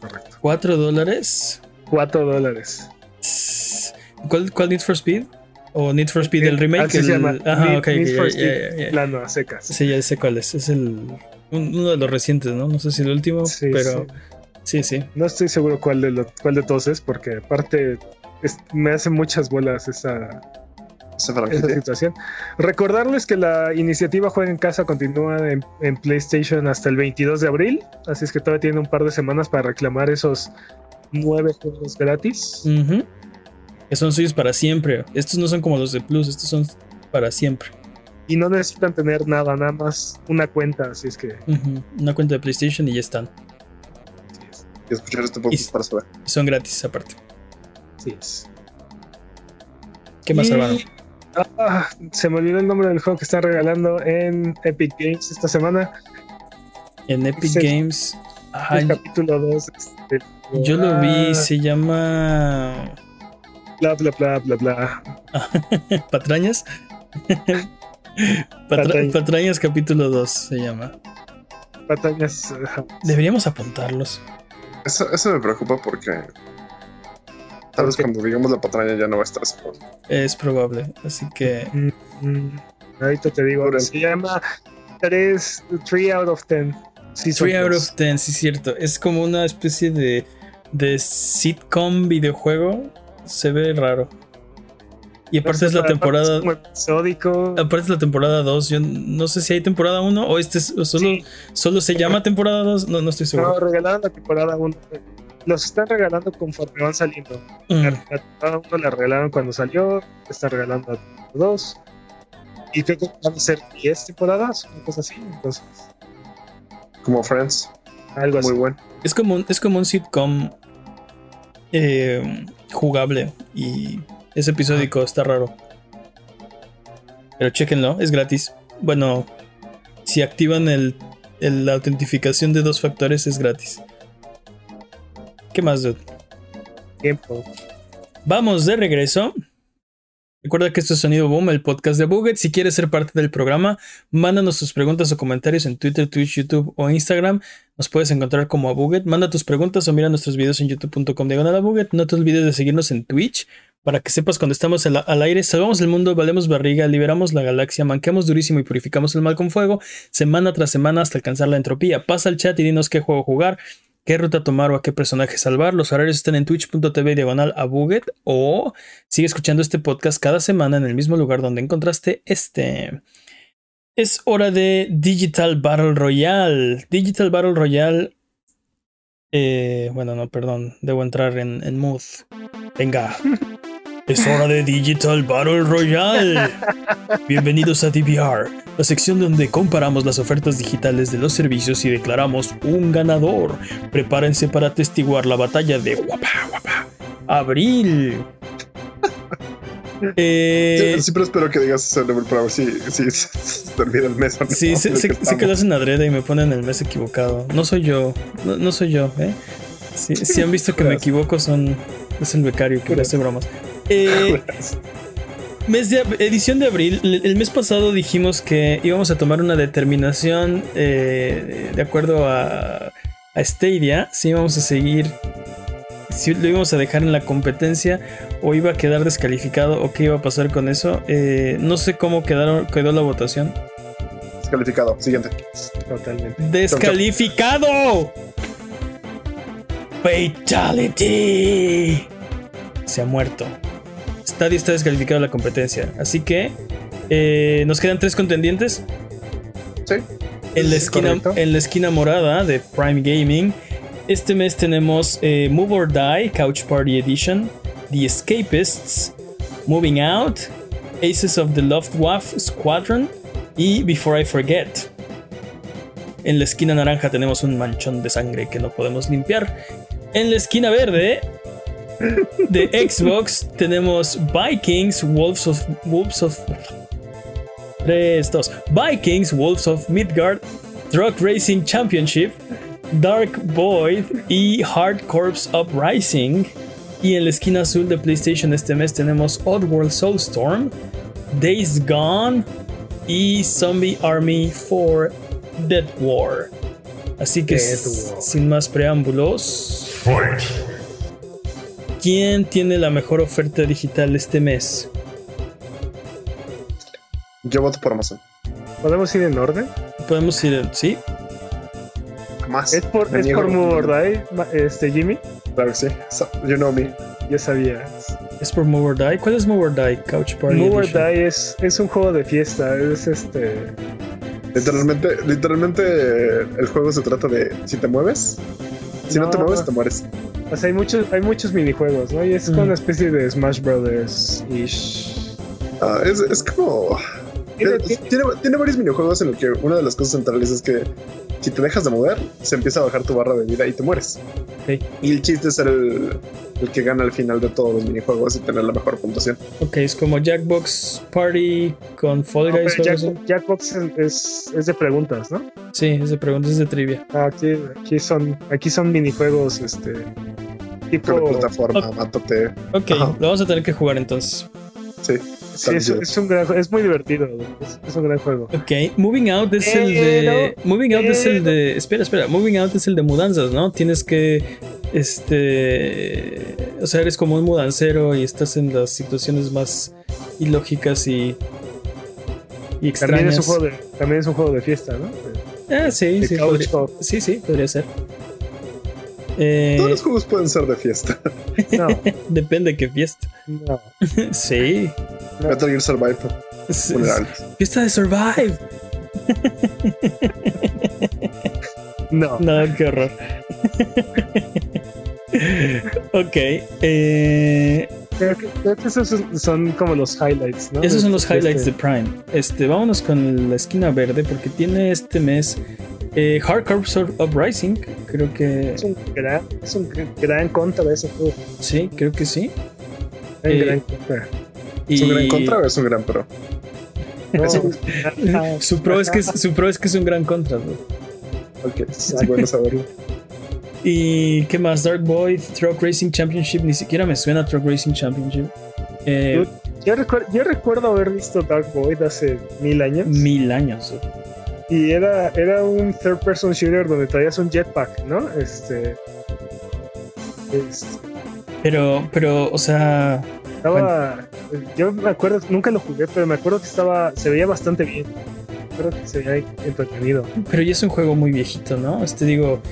Correcto. ¿4 dólares? 4 dólares. ¿Cuál, ¿Cuál Need for Speed? ¿O Need for Speed, el remake? Así se llama. Ajá, ok. Need for Speed, la nueva secas. Sí, ya sé cuál es. Es el, uno de los recientes, ¿no? No sé si el último, pero... Sí. sí, No estoy seguro cuál de, cuál de todos es, porque aparte me hace muchas bolas esa esa situación. Recordarles que la iniciativa Juega en Casa continúa en, PlayStation hasta el 22 de abril, así es que todavía tienen un par de semanas para reclamar esos nueve juegos gratis. Que son suyos para siempre. Estos no son como los de Plus, estos son para siempre. Y no necesitan tener nada, nada más una cuenta, así es que. Una cuenta de PlayStation y ya están. Y escuchar este podcast para saber. Son gratis aparte. Sí es. ¿Qué más, hermano? Ah, se me olvidó el nombre del juego que están regalando en Epic Games esta semana. En Epic Games. El capítulo 2. yo lo vi, se llama. Bla, bla, bla, bla, bla. ¿Patrañas? Patrañas. Patrañas capítulo 2 se llama. Patrañas. Deberíamos apuntarlos. Eso, eso me preocupa porque Tal vez cuando digamos la patraña ya no va a estar Es probable, así que. Mm, mm, ahorita te digo, se llama 3, 3 out of 10. 3 out of 10, sí, cierto. Es como una especie de, de sitcom videojuego. Se ve raro. Y aparte es la temporada. Aparte es la temporada 2. Yo no sé si hay temporada 1 o este solo, solo se llama temporada 2. No, no estoy seguro. No, regalaron la temporada 1 los están regalando conforme van saliendo. Cada uno la regalaron cuando salió, están regalando a dos. Y creo que van a ser 10 temporadas, una cosa así. Entonces, como Friends. Algo así. Muy bueno. Es como un, es como un sitcom eh, jugable y ese episódico está raro. Pero chequenlo, es gratis. Bueno, si activan el, la autentificación de dos factores es gratis. ¿Qué más, dude? Tiempo. Vamos de regreso. Recuerda que esto es Sonido Boom, el podcast de Buget. Si quieres ser parte del programa, mándanos tus preguntas o comentarios en Twitter, Twitch, YouTube o Instagram. Nos puedes encontrar como a Buget. Manda tus preguntas o mira nuestros videos en youtube.com diagonal a Buget. No te olvides de seguirnos en Twitch para que sepas cuando estamos al aire. Salvamos el mundo, valemos barriga, liberamos la galaxia, manqueamos durísimo y purificamos el mal con fuego, semana tras semana hasta alcanzar la entropía. Pasa al chat y dinos qué juego jugar qué ruta tomar o a qué personaje salvar. Los horarios están en twitch.tv diagonal a Buget o sigue escuchando este podcast cada semana en el mismo lugar donde encontraste este. Es hora de Digital Battle Royale. Digital Battle Royale. Eh, bueno, no, perdón. Debo entrar en, en mood. Venga. Es hora de Digital Battle Royale. Bienvenidos a DVR, la sección donde comparamos las ofertas digitales de los servicios y declaramos un ganador. Prepárense para atestiguar la batalla de Guapa Guapa. Abril. Eh, siempre espero que digas ese nombre para ver si, se te olvida el mes. sí, sé, que lo hacen adrede y me ponen el mes equivocado. No soy yo, no, soy yo, ¿eh? Si, han visto que me equivoco, son es el becario que le hace bromas. Eh, mes de, edición de abril. El mes pasado dijimos que íbamos a tomar una determinación eh, de acuerdo a, a Stadia. Si íbamos a seguir si lo íbamos a dejar en la competencia o iba a quedar descalificado o qué iba a pasar con eso. Eh, no sé cómo quedaron, quedó la votación. Descalificado. Siguiente. Totalmente. ¡Descalificado! Fatality. Se ha muerto. Stadia está descalificado de la competencia. Así que eh, nos quedan tres contendientes. Sí. En la, esquina, en la esquina morada de Prime Gaming este mes tenemos eh, Move or Die, Couch Party Edition, The Escapists, Moving Out, Aces of the Luftwaffe Squadron y Before I Forget. En la esquina naranja tenemos un manchón de sangre que no podemos limpiar. En la esquina verde de Xbox tenemos Vikings, Wolves of Wolves of 3, 2. Vikings, Wolves of Midgard, Truck Racing Championship, Dark Void y Hard Corps Uprising. Y en la esquina azul de PlayStation este mes tenemos Oddworld Soulstorm, Days Gone y Zombie Army 4 Dead War. Así que sin más preámbulos. ¿Quién tiene la mejor oferta digital este mes? Yo voto por Amazon. ¿Podemos ir en orden? Podemos ir en. Sí, ¿Es por, es por Move este, Jimmy? Claro que sí. you know me. Ya sabía. ¿Es por Move Die? ¿Cuál es Move Die? Couch Party Move Die es, es un juego de fiesta. Es este. Literalmente, literalmente el juego se trata de si te mueves, si no, te mueves, te mueres. O sea, hay muchos, hay muchos minijuegos, ¿no? Y es como una especie de Smash Brothers ish. Ah, es, es como. Tiene, tiene, tiene, varios minijuegos en los que una de las cosas centrales es que si te dejas de mover, se empieza a bajar tu barra de vida y te mueres. Y el chiste es ser el, que gana al final de todos los minijuegos y tener la mejor puntuación. Ok, es como Jackbox Party con Fall Guys. Jackbox es, es, de preguntas, ¿no? Sí, es de preguntas, es de trivia. Ah, aquí, aquí, son, aquí son minijuegos, este. Tipo de plataforma, mátate. Ok, lo vamos a tener que jugar entonces. Sí. Sí, es, un gran, es muy divertido. Es, un gran juego. Ok, Moving Out es el de. Moving Out es el de. Espera, espera. Moving Out es el de mudanzas, ¿no? Tienes que. Este. O sea, eres como un mudancero y estás en las situaciones más ilógicas y. y extrañas. También es un juego de, también es un juego de fiesta, ¿no? Ah, sí, sí. sí, sí, podría ser. Eh, Todos los juegos pueden ser de fiesta. No. Depende de qué fiesta. No. sí. Metal Gear Survive. Fiesta de Survive. no. No, qué horror. ok. Eh, creo, que, esos son como los highlights, ¿no? Esos son los highlights de Prime. Este, vámonos con la esquina verde porque tiene este mes eh, Hard Corps Uprising, creo que. Es un gran, es un gran contra de ese juego. Sí, creo que sí. Un gran eh, contra. ¿Es un gran contra o es un gran pro? su, pro es que, su pro es que es un gran contra. ¿no? Ok, es bueno saberlo. ¿Y qué más? Dark Void, Truck Racing Championship, ni siquiera me suena Truck Racing Championship. Eh, yo, recuerdo, yo, recuerdo haber visto Dark Void hace mil años. Mil años. Y era, era un third person shooter donde traías un jetpack, ¿no? Este. Pero, pero, o sea. Estaba. Yo me acuerdo, nunca lo jugué, pero me acuerdo que estaba. Se veía bastante bien. Me acuerdo que se veía entretenido. Pero ya es un juego muy viejito, ¿no? Este digo.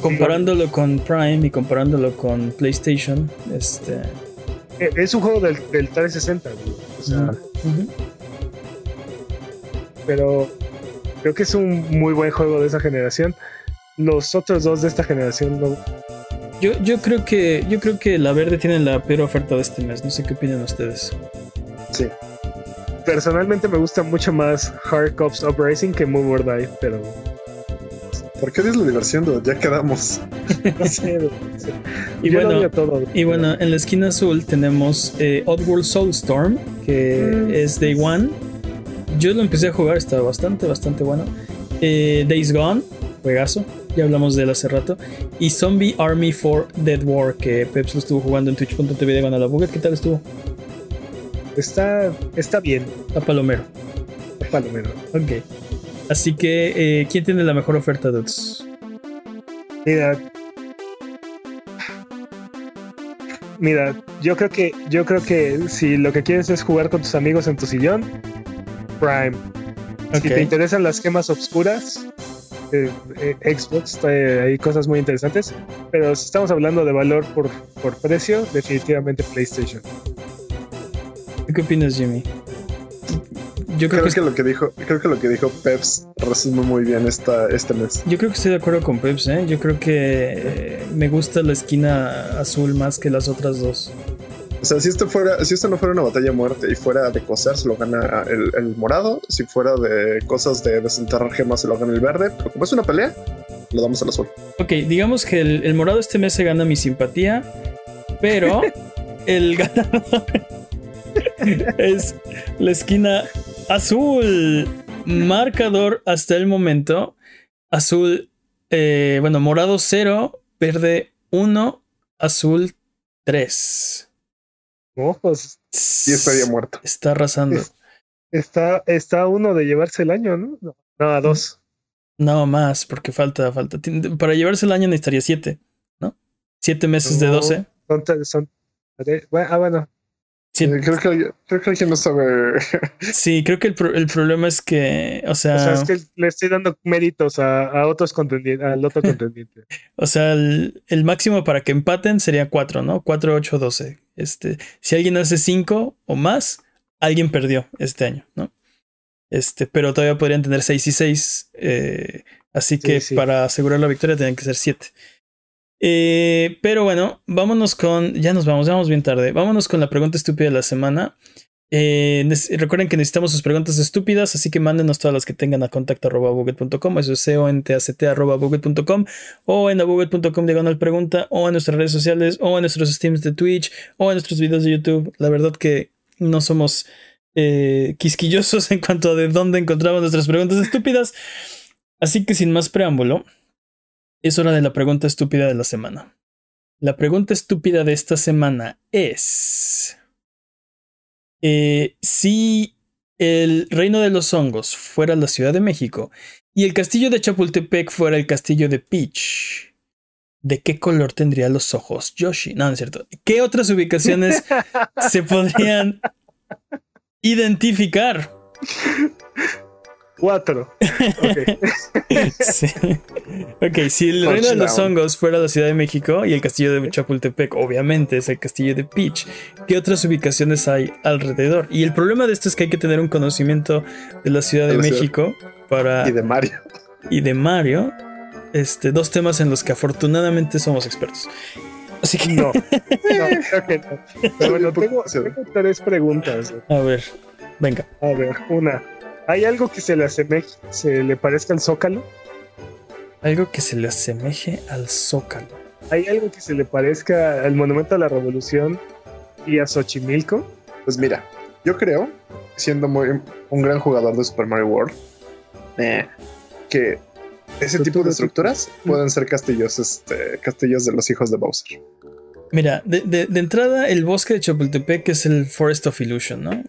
Comparándolo con Prime y comparándolo con PlayStation, este. E, es un juego del, del 360, O sea. Pero Creo que es un muy buen juego de esa generación. Los otros dos de esta generación no, Yo, yo creo que yo creo que la verde tiene la peor oferta de este mes. No sé qué opinan ustedes. Sí. Personalmente me gusta mucho más Hard Cops Uprising que Move or Die, pero. ¿Por qué es la diversión? Ya quedamos. y, bueno, y bueno, en la esquina azul tenemos eh, Oddworld Soulstorm, que mm. es Day One. Yo lo empecé a jugar, está bastante, bastante bueno. Eh, Days Gone, juegazo ya hablamos de él hace rato. Y Zombie Army 4 Dead War, que Peps lo estuvo jugando en twitch.tv de Buget. ¿Qué tal estuvo? Está, está bien. A Palomero. A Palomero. Ok. Así que, eh, ¿quién tiene la mejor oferta, Dudes? Mira. Mira, yo creo que yo creo que si lo que quieres es jugar con tus amigos en tu sillón, Prime. Si te interesan las gemas obscuras, eh, eh, Xbox ahí cosas muy interesantes, pero si estamos hablando de valor por, por precio, definitivamente PlayStation. ¿Qué opinas, Jimmy? Yo creo, que, lo que dijo, creo que lo que dijo Peps resume muy bien esta, este mes. Yo creo que estoy de acuerdo con Peps, ¿eh? Yo creo que me gusta la esquina azul más que las otras dos. O sea, si esto fuera, si esto no fuera una batalla muerte y fuera de coser, se lo gana el, morado. Si fuera de cosas de desenterrar gemas, se lo gana el verde. Pero como es una pelea, lo damos al azul. Ok, digamos que el, morado este mes se gana mi simpatía, pero el ganador es la esquina azul. Marcador hasta el momento. Azul, eh, bueno, morado 0, verde 1, azul 3. Pues. Y estaría muerto. Está arrasando. está, está uno de llevarse el año, ¿no? No, a dos. No, más, porque falta, falta. Para llevarse el año necesitaría siete, ¿no? Siete meses de doce. Son, ah, bueno. Creo, que, creo que alguien no sabe. Sí, creo que el, problema es que, o sea. O sea, es que le estoy dando méritos a, otros contendientes, al otro contendiente. o sea, el, el, máximo para que empaten sería cuatro, ¿no? Cuatro, ocho, doce. Este, si alguien hace 5 o más, alguien perdió este año, ¿no? Este, pero todavía podrían tener 6 y 6. Eh, así que para asegurar la victoria tenían que ser 7. Eh, pero bueno, vámonos con. Ya nos vamos, ya vamos bien tarde. Vámonos con la pregunta estúpida de la semana. Eh, recuerden que necesitamos sus preguntas estúpidas, así que mándenos todas las que tengan a contacto.buget.com, eso es c o a en pregunta, o en nuestras redes sociales, o en nuestros streams de Twitch, o en nuestros videos de YouTube. La verdad que no somos eh, quisquillosos en cuanto a de dónde encontramos nuestras preguntas estúpidas. Así que sin más preámbulo, es hora de la pregunta estúpida de la semana. La pregunta estúpida de esta semana es... Eh, si el reino de los hongos fuera la Ciudad de México y el castillo de Chapultepec fuera el castillo de Peach, ¿de qué color tendría los ojos Yoshi? No, no es cierto. ¿Qué otras ubicaciones se podrían identificar? Cuatro. Ok, si el reino de los hongos fuera la Ciudad de México y el castillo de Chapultepec, obviamente es el castillo de Peach, ¿qué otras ubicaciones hay alrededor? Y el problema de esto es que hay que tener un conocimiento de la Ciudad de, México para. Y de Mario. Y de Mario. Este, dos temas en los que afortunadamente somos expertos. Así que. No, no, bueno, tengo tres preguntas. A ver, venga. A ver, una. ¿Hay algo que se le asemeje, se le parezca al Zócalo? Algo que se le asemeje al Zócalo. ¿Hay algo que se le parezca al Monumento a la Revolución y a Xochimilco? Pues mira, yo creo, siendo muy, un gran jugador de Super Mario World, eh, que ese tipo de estructuras pueden ser castillos, este, castillos de los hijos de Bowser. Mira, de, de entrada, el bosque de Chapultepec es el Forest of Illusion, ¿no?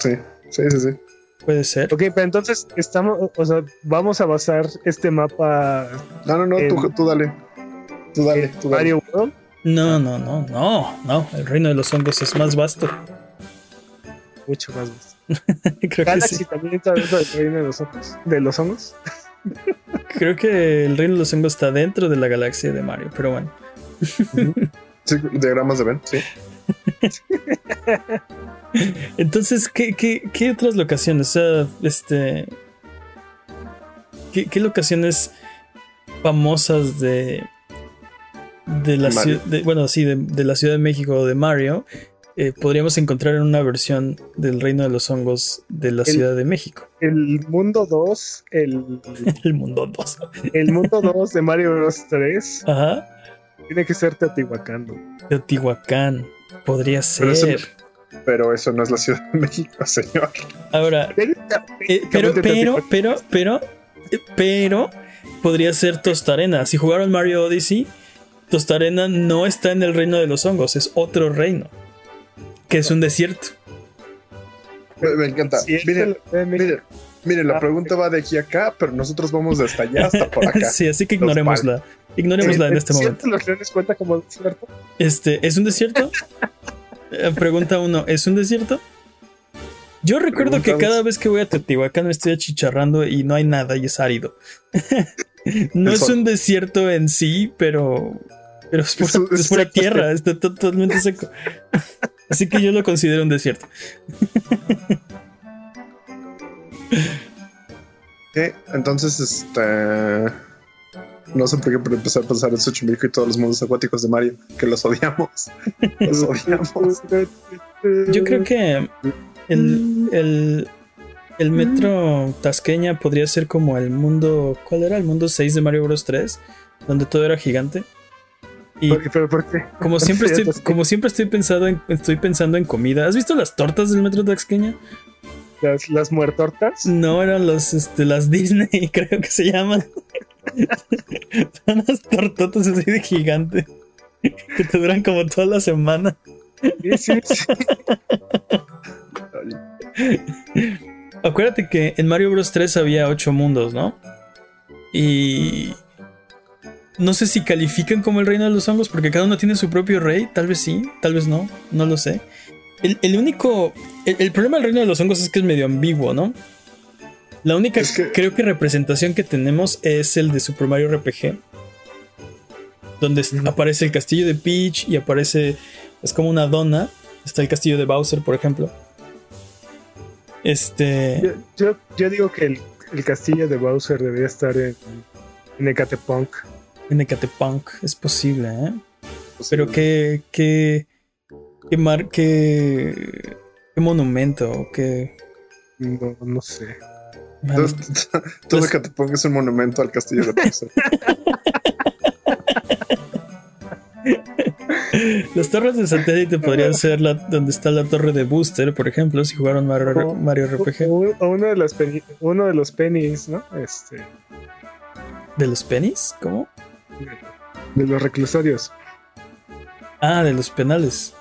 Sí, sí, sí, sí. Puede ser. Ok, pero entonces estamos, o sea, vamos a basar este mapa. No, no, no, tú, dale. Tú dale, tú dale. Mario World. No, no, no, no, no. El reino de los hongos es más vasto. Mucho más vasto. Creo Galaxy que sí. también está dentro del reino de los hongos. ¿De los hongos? Creo que el reino de los hongos está dentro de la galaxia de Mario, pero bueno. Sí, diagramas de Ben, sí. Entonces, ¿qué, qué, otras locaciones? O sea, este. ¿qué, locaciones famosas de. de la ciudad, bueno, sí, de, la Ciudad de México o de Mario, eh, podríamos encontrar en una versión del Reino de los Hongos de la Ciudad de México. El mundo 2, el... el mundo 2. el mundo 2 de Mario Bros 3. Ajá. Tiene que ser Teotihuacán. Teotihuacán, podría ser. Pero eso, no es la Ciudad de México, señor. Ahora, eh, pero, pero, pero, pero, pero, podría ser Tostarena. Si jugaron Mario Odyssey, Tostarena no está en el reino de los hongos, es otro reino, que es un desierto. Me, encanta. Mire, la ah, pregunta va de aquí a acá, pero nosotros vamos desde allá hasta por acá. sí, así que ignorémosla. Ignorémosla en este momento. ¿Los leones cuenta como desierto? Este, ¿es un desierto? Eh, pregunta uno, ¿es un desierto? Yo recuerdo que cada vez que voy a Teotihuacán me estoy achicharrando y no hay nada y es árido. no es un desierto en sí, pero, pero es, pura, tierra, está totalmente seco. Así que yo lo considero un desierto. Entonces, este. No sé por qué por empezar a pensar en Xochimilco y todos los mundos acuáticos de Mario, que los odiamos. los odiamos. Yo creo que el, el, metro Tasqueña podría ser como el mundo. ¿Cuál era? El mundo 6 de Mario Bros 3, donde todo era gigante. Y ¿Pero por qué? Como siempre, estoy, como siempre estoy, pensando en, estoy pensando en comida. ¿Has visto las tortas del metro Tasqueña? ¿Las, las muertortas? No, eran los, este, las Disney, creo que se llaman. Son unas tortotas así de gigante que te duran como toda la semana. Acuérdate que en Mario Bros 3 había 8 mundos, ¿no? Y no sé si califican como el reino de los hongos porque cada uno tiene su propio rey, tal vez sí, tal vez no, no lo sé. El, único, el, problema del reino de los hongos es que es medio ambiguo, ¿no? La única creo que representación que tenemos es el de Super Mario RPG. Donde aparece el castillo de Peach y aparece. Es como una dona. Está el castillo de Bowser, por ejemplo. Este. Yo, digo que el, castillo de Bowser debería estar en, en Ecatepunk. En Ecatepunk, es posible, ¿eh? Pero qué. qué. Qué, mar, qué, qué monumento, qué. No, no sé. Entonces, todo que te pongas un monumento al castillo de Bowser. Las torres de satélite podrían ser la, donde está la torre de Booster, por ejemplo, si jugaron Mario, Mario RPG. O, uno, de los uno de los pennies, ¿no? Este. ¿De los pennies? ¿Cómo? De los reclusorios. Ah, de los penales.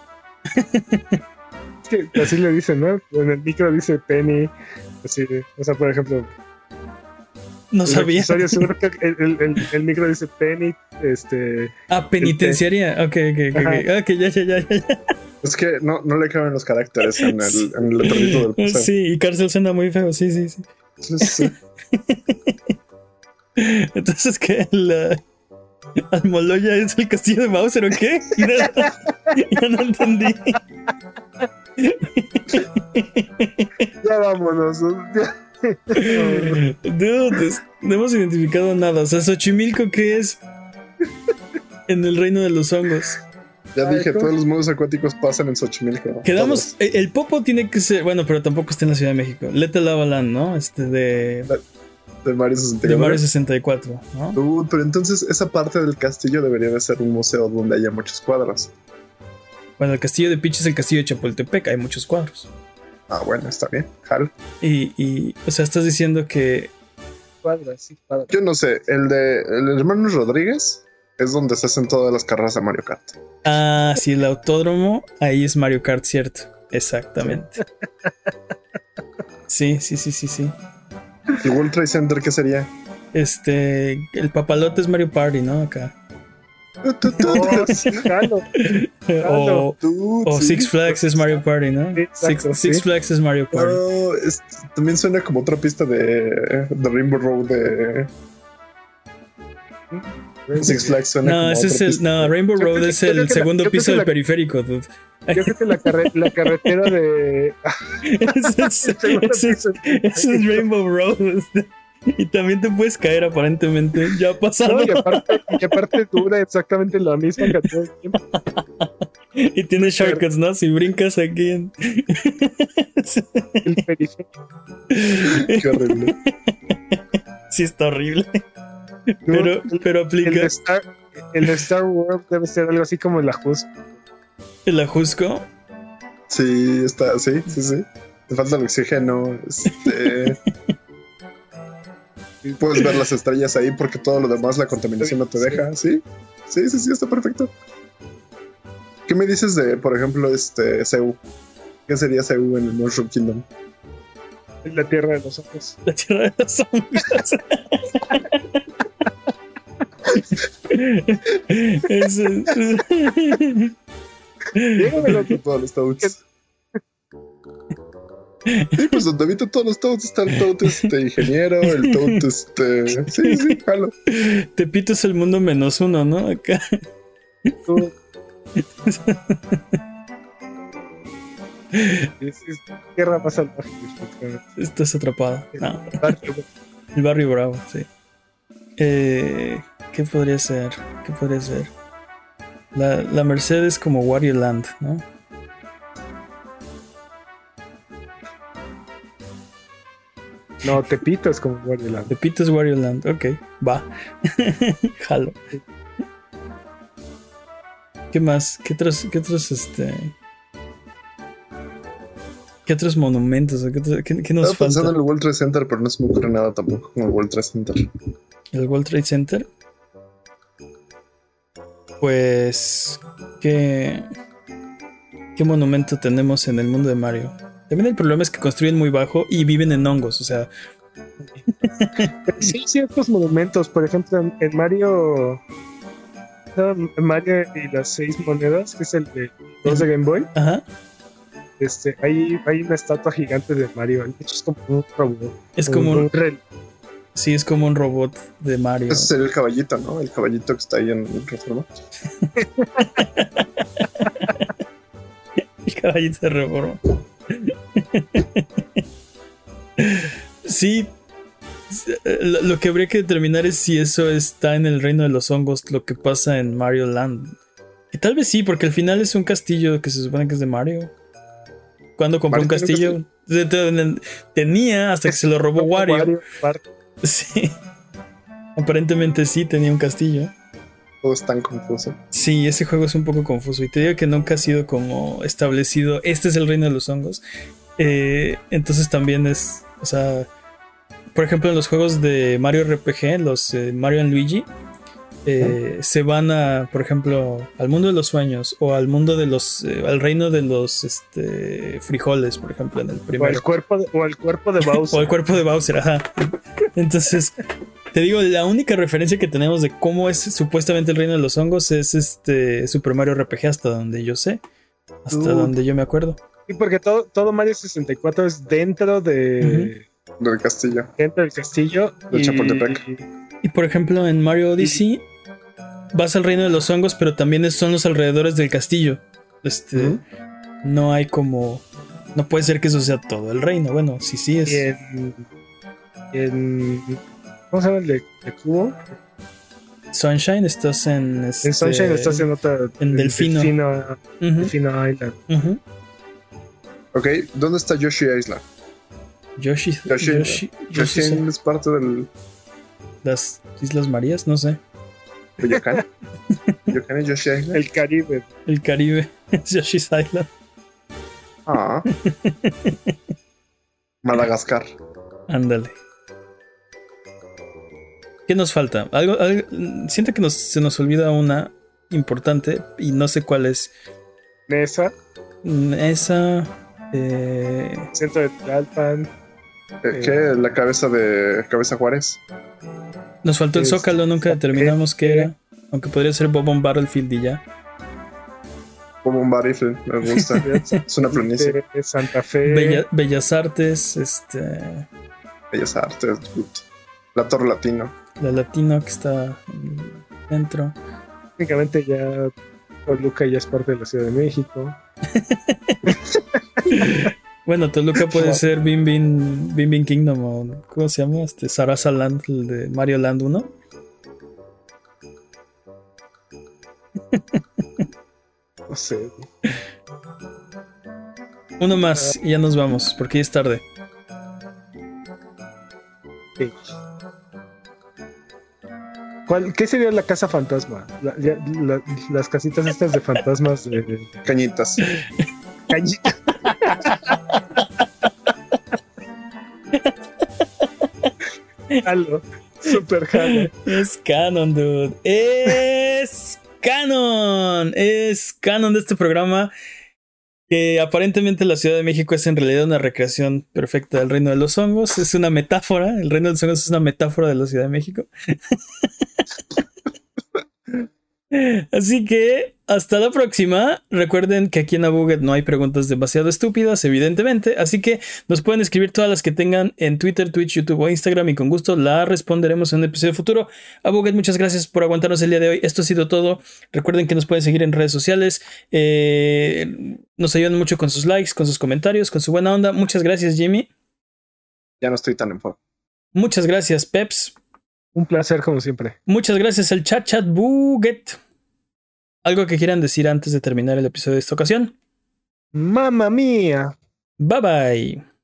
Así le dicen, ¿no? En el micro dice penny, así, o sea, por ejemplo. No sabía. Seguro que el, micro dice penny, este. Ah, penitenciaria. Ok, ok, ok. Ok, ya, ya, ya, ya. Es que no, no le caben los caracteres en el, en el letrerito del paseo. Sí, y cárcel suena muy feo, sí, sí, sí. sí, sí. Entonces, ¿qué? La. ¿Almoloya es el castillo de Bowser o qué? Ya no entendí. ya vámonos. Dude, no hemos identificado nada. O sea, Xochimilco, ¿qué es? En el reino de los hongos. Ya dije, todos los modos acuáticos pasan en Xochimilco. Quedamos. El, Popo tiene que ser. Bueno, pero tampoco está en la Ciudad de México. Lete Lava Land, ¿no? Este de. De Mario 64. De Mario 64, ¿no? pero entonces esa parte del castillo debería de ser un museo donde haya muchos cuadros. Bueno, el castillo de Peach es el castillo de Chapultepec, hay muchos cuadros. Ah, bueno, está bien, Y, y, o sea, estás diciendo que. Cuadros, sí, cuadros. Yo no sé, el de el hermano Rodríguez es donde se hacen todas las carreras de Mario Kart. Ah, sí, el autódromo, ahí es Mario Kart, cierto. Exactamente. Sí, sí, sí, sí, sí. ¿Y World Trade Center qué sería? Este, el papalote es Mario Party, ¿no? Acá. o, Six Flags es Mario Party, ¿no? Six, Flags es Mario Party. también suena como otra pista de, de Rainbow Road de. Six Flags suena no, ese es el, no, Rainbow Road es el segundo piso del periférico, Yo creo que la, la carretera de. ese, es, Rainbow Road. Y también te puedes caer aparentemente. Ya ha pasado. y, aparte, y aparte dura exactamente lo mismo que todo el tiempo. Y tiene shortcuts, ¿no? Si brincas aquí en... El periférico. Qué horrible. Sí, está horrible. Pero, pero aplica. El de, Star, el de Star World debe ser algo así como el Ajusco. ¿El Ajusco? Sí, está, sí, sí, sí. Te falta el oxígeno. Este. Puedes ver las estrellas ahí porque todo lo demás, la contaminación no te deja. Sí, sí, sí, sí, está perfecto. ¿Qué me dices de, por ejemplo, este Seu? ¿Qué sería Seu en el Mushroom Kingdom? La tierra de los ojos. La tierra de los ojos. Eso es. Llévamelo con todos los toads. Sí, pues donde habita todos los toads está el toad este ingeniero, el toad este. Sí, sí, jalo. Tepito es el mundo menos uno, ¿no? Acá. Tú. Es, es tierra más salvaje. Estás atrapado. No. El barrio bravo, sí. Eh, ¿Qué podría ser? ¿Qué podría ser? La, la Merced es como Wario Land, ¿no? No, Tepito es como Wario Land. Tepito es Wario Land, ok, va. Jalo. ¿Qué más? ¿Qué otros, qué otros, este... ¿Qué otros monumentos? ¿Qué, otros- qué- qué nos Estaba pensando falta? en el World Trade Center, pero no se me ocurre nada tampoco con el World Trade Center. ¿El World Trade Center? Pues... ¿Qué... ¿Qué monumento tenemos en el mundo de Mario? También el problema es que construyen muy bajo y viven en hongos, o sea... Sí, ciertos monumentos. Por ejemplo, en, Mario. Mario y las seis monedas, que es el de dos de Game Boy. Ajá. Este, hay, hay una estatua gigante de Mario. De hecho, es como un robot. Es como un... rel- Sí, es como un robot de Mario. Ese sería el caballito, ¿no? El caballito que está ahí en Reforma. El caballito de reforma. sí. Lo lo que habría que determinar es si eso está en el reino de los hongos, lo que pasa en Mario Land. Y tal vez sí, porque al final es un castillo que se supone que es de Mario. Cuando compró un castillo, Te- te- tenía hasta que se lo robó Wario. parte. Sí. Aparentemente sí tenía un castillo. Todo es tan confuso. Sí, ese juego es un poco confuso y te digo que nunca ha sido como establecido, este es el reino de los hongos. Eh, entonces también es, o sea, por ejemplo en los juegos de Mario RPG, los eh, Mario and Luigi, eh, se van a, por ejemplo, al mundo de los sueños o al mundo de los, eh, al reino de los este, frijoles, por ejemplo, en el O primero. el cuerpo de, o el cuerpo de O Bowser. el cuerpo de Bowser, ajá. Entonces, te digo, la única referencia que tenemos de cómo es supuestamente el reino de los hongos es este Super Mario RPG hasta donde yo sé. Hasta Uh. donde yo me acuerdo. Sí, porque todo, todo Mario 64 es dentro de. Del castillo. Dentro del castillo. De y- Chapultepec. Y por ejemplo, en Mario Odyssey vas al reino de los hongos, pero también son los alrededores del castillo. Este, no hay como no puede ser que eso sea todo el reino. Bueno, sí sí es. Y en, y en- ¿Cómo se llama el de, de cubo? Sunshine estás en este, En Sunshine estás en otra. en Delfino. Delfino, Island. ujú. Ok, ¿dónde está Yoshi Island? Yoshi, Yoshi- Yoshi, Yoshi Yoshi son es parte del las Islas Marías, no sé. Es Yoshi Island. El Caribe. El Caribe, es Yoshi's Island. Ah. Madagascar. Ándale. ¿Qué nos falta? Algo, algo- siento que nos, se nos olvida una importante y no sé cuál es. Mesa. Mm, Esa. eh, Centro de Tlalpan. Eh, ¿Qué? La cabeza de Cabeza Juárez. nos faltó el Es- Zócalo, nunca determinamos qué era. Aunque podría ser Bob on Battlefield y ya. Un rifle, me gusta. es una planicie. de Santa Fe. Bella- Bellas Artes, este. Bellas Artes. good. La Torre Latino. La Latino que está dentro. Técnicamente ya Toluca ya es parte de la Ciudad de México. Bueno, Toluca puede ser Bim Bim, Bim, Kingdom o ¿cómo se llama? Este Sarasa Land, el de Mario Land 1. No sé. Uno más y ya nos vamos, porque ya es tarde. ¿Cuál, ¿Qué sería la casa fantasma? las casitas estas de fantasmas de... Cañitas. Cañitas. Halo. Super Halo. Es canon, dude. Es canon. Es canon de este programa. Que aparentemente la Ciudad de México es en realidad una recreación perfecta del reino de los hongos. Es una metáfora. El reino de los hongos es una metáfora de la Ciudad de México. Así que hasta la próxima. Recuerden que aquí en Abuget no hay preguntas demasiado estúpidas, evidentemente. Así que nos pueden escribir todas las que tengan en Twitter, Twitch, YouTube o Instagram y con gusto la responderemos en un episodio futuro. Abuget, muchas gracias por aguantarnos el día de hoy. Esto ha sido todo. Recuerden que nos pueden seguir en redes sociales. Eh, nos ayudan mucho con sus likes, con sus comentarios, con su buena onda. Muchas gracias, Jimmy. Ya no estoy tan en forma. Muchas gracias, Peps. Un placer, como siempre. Muchas gracias al chat chat buget. ¿Algo que quieran decir antes de terminar el episodio de esta ocasión? Mamma mía. Bye bye.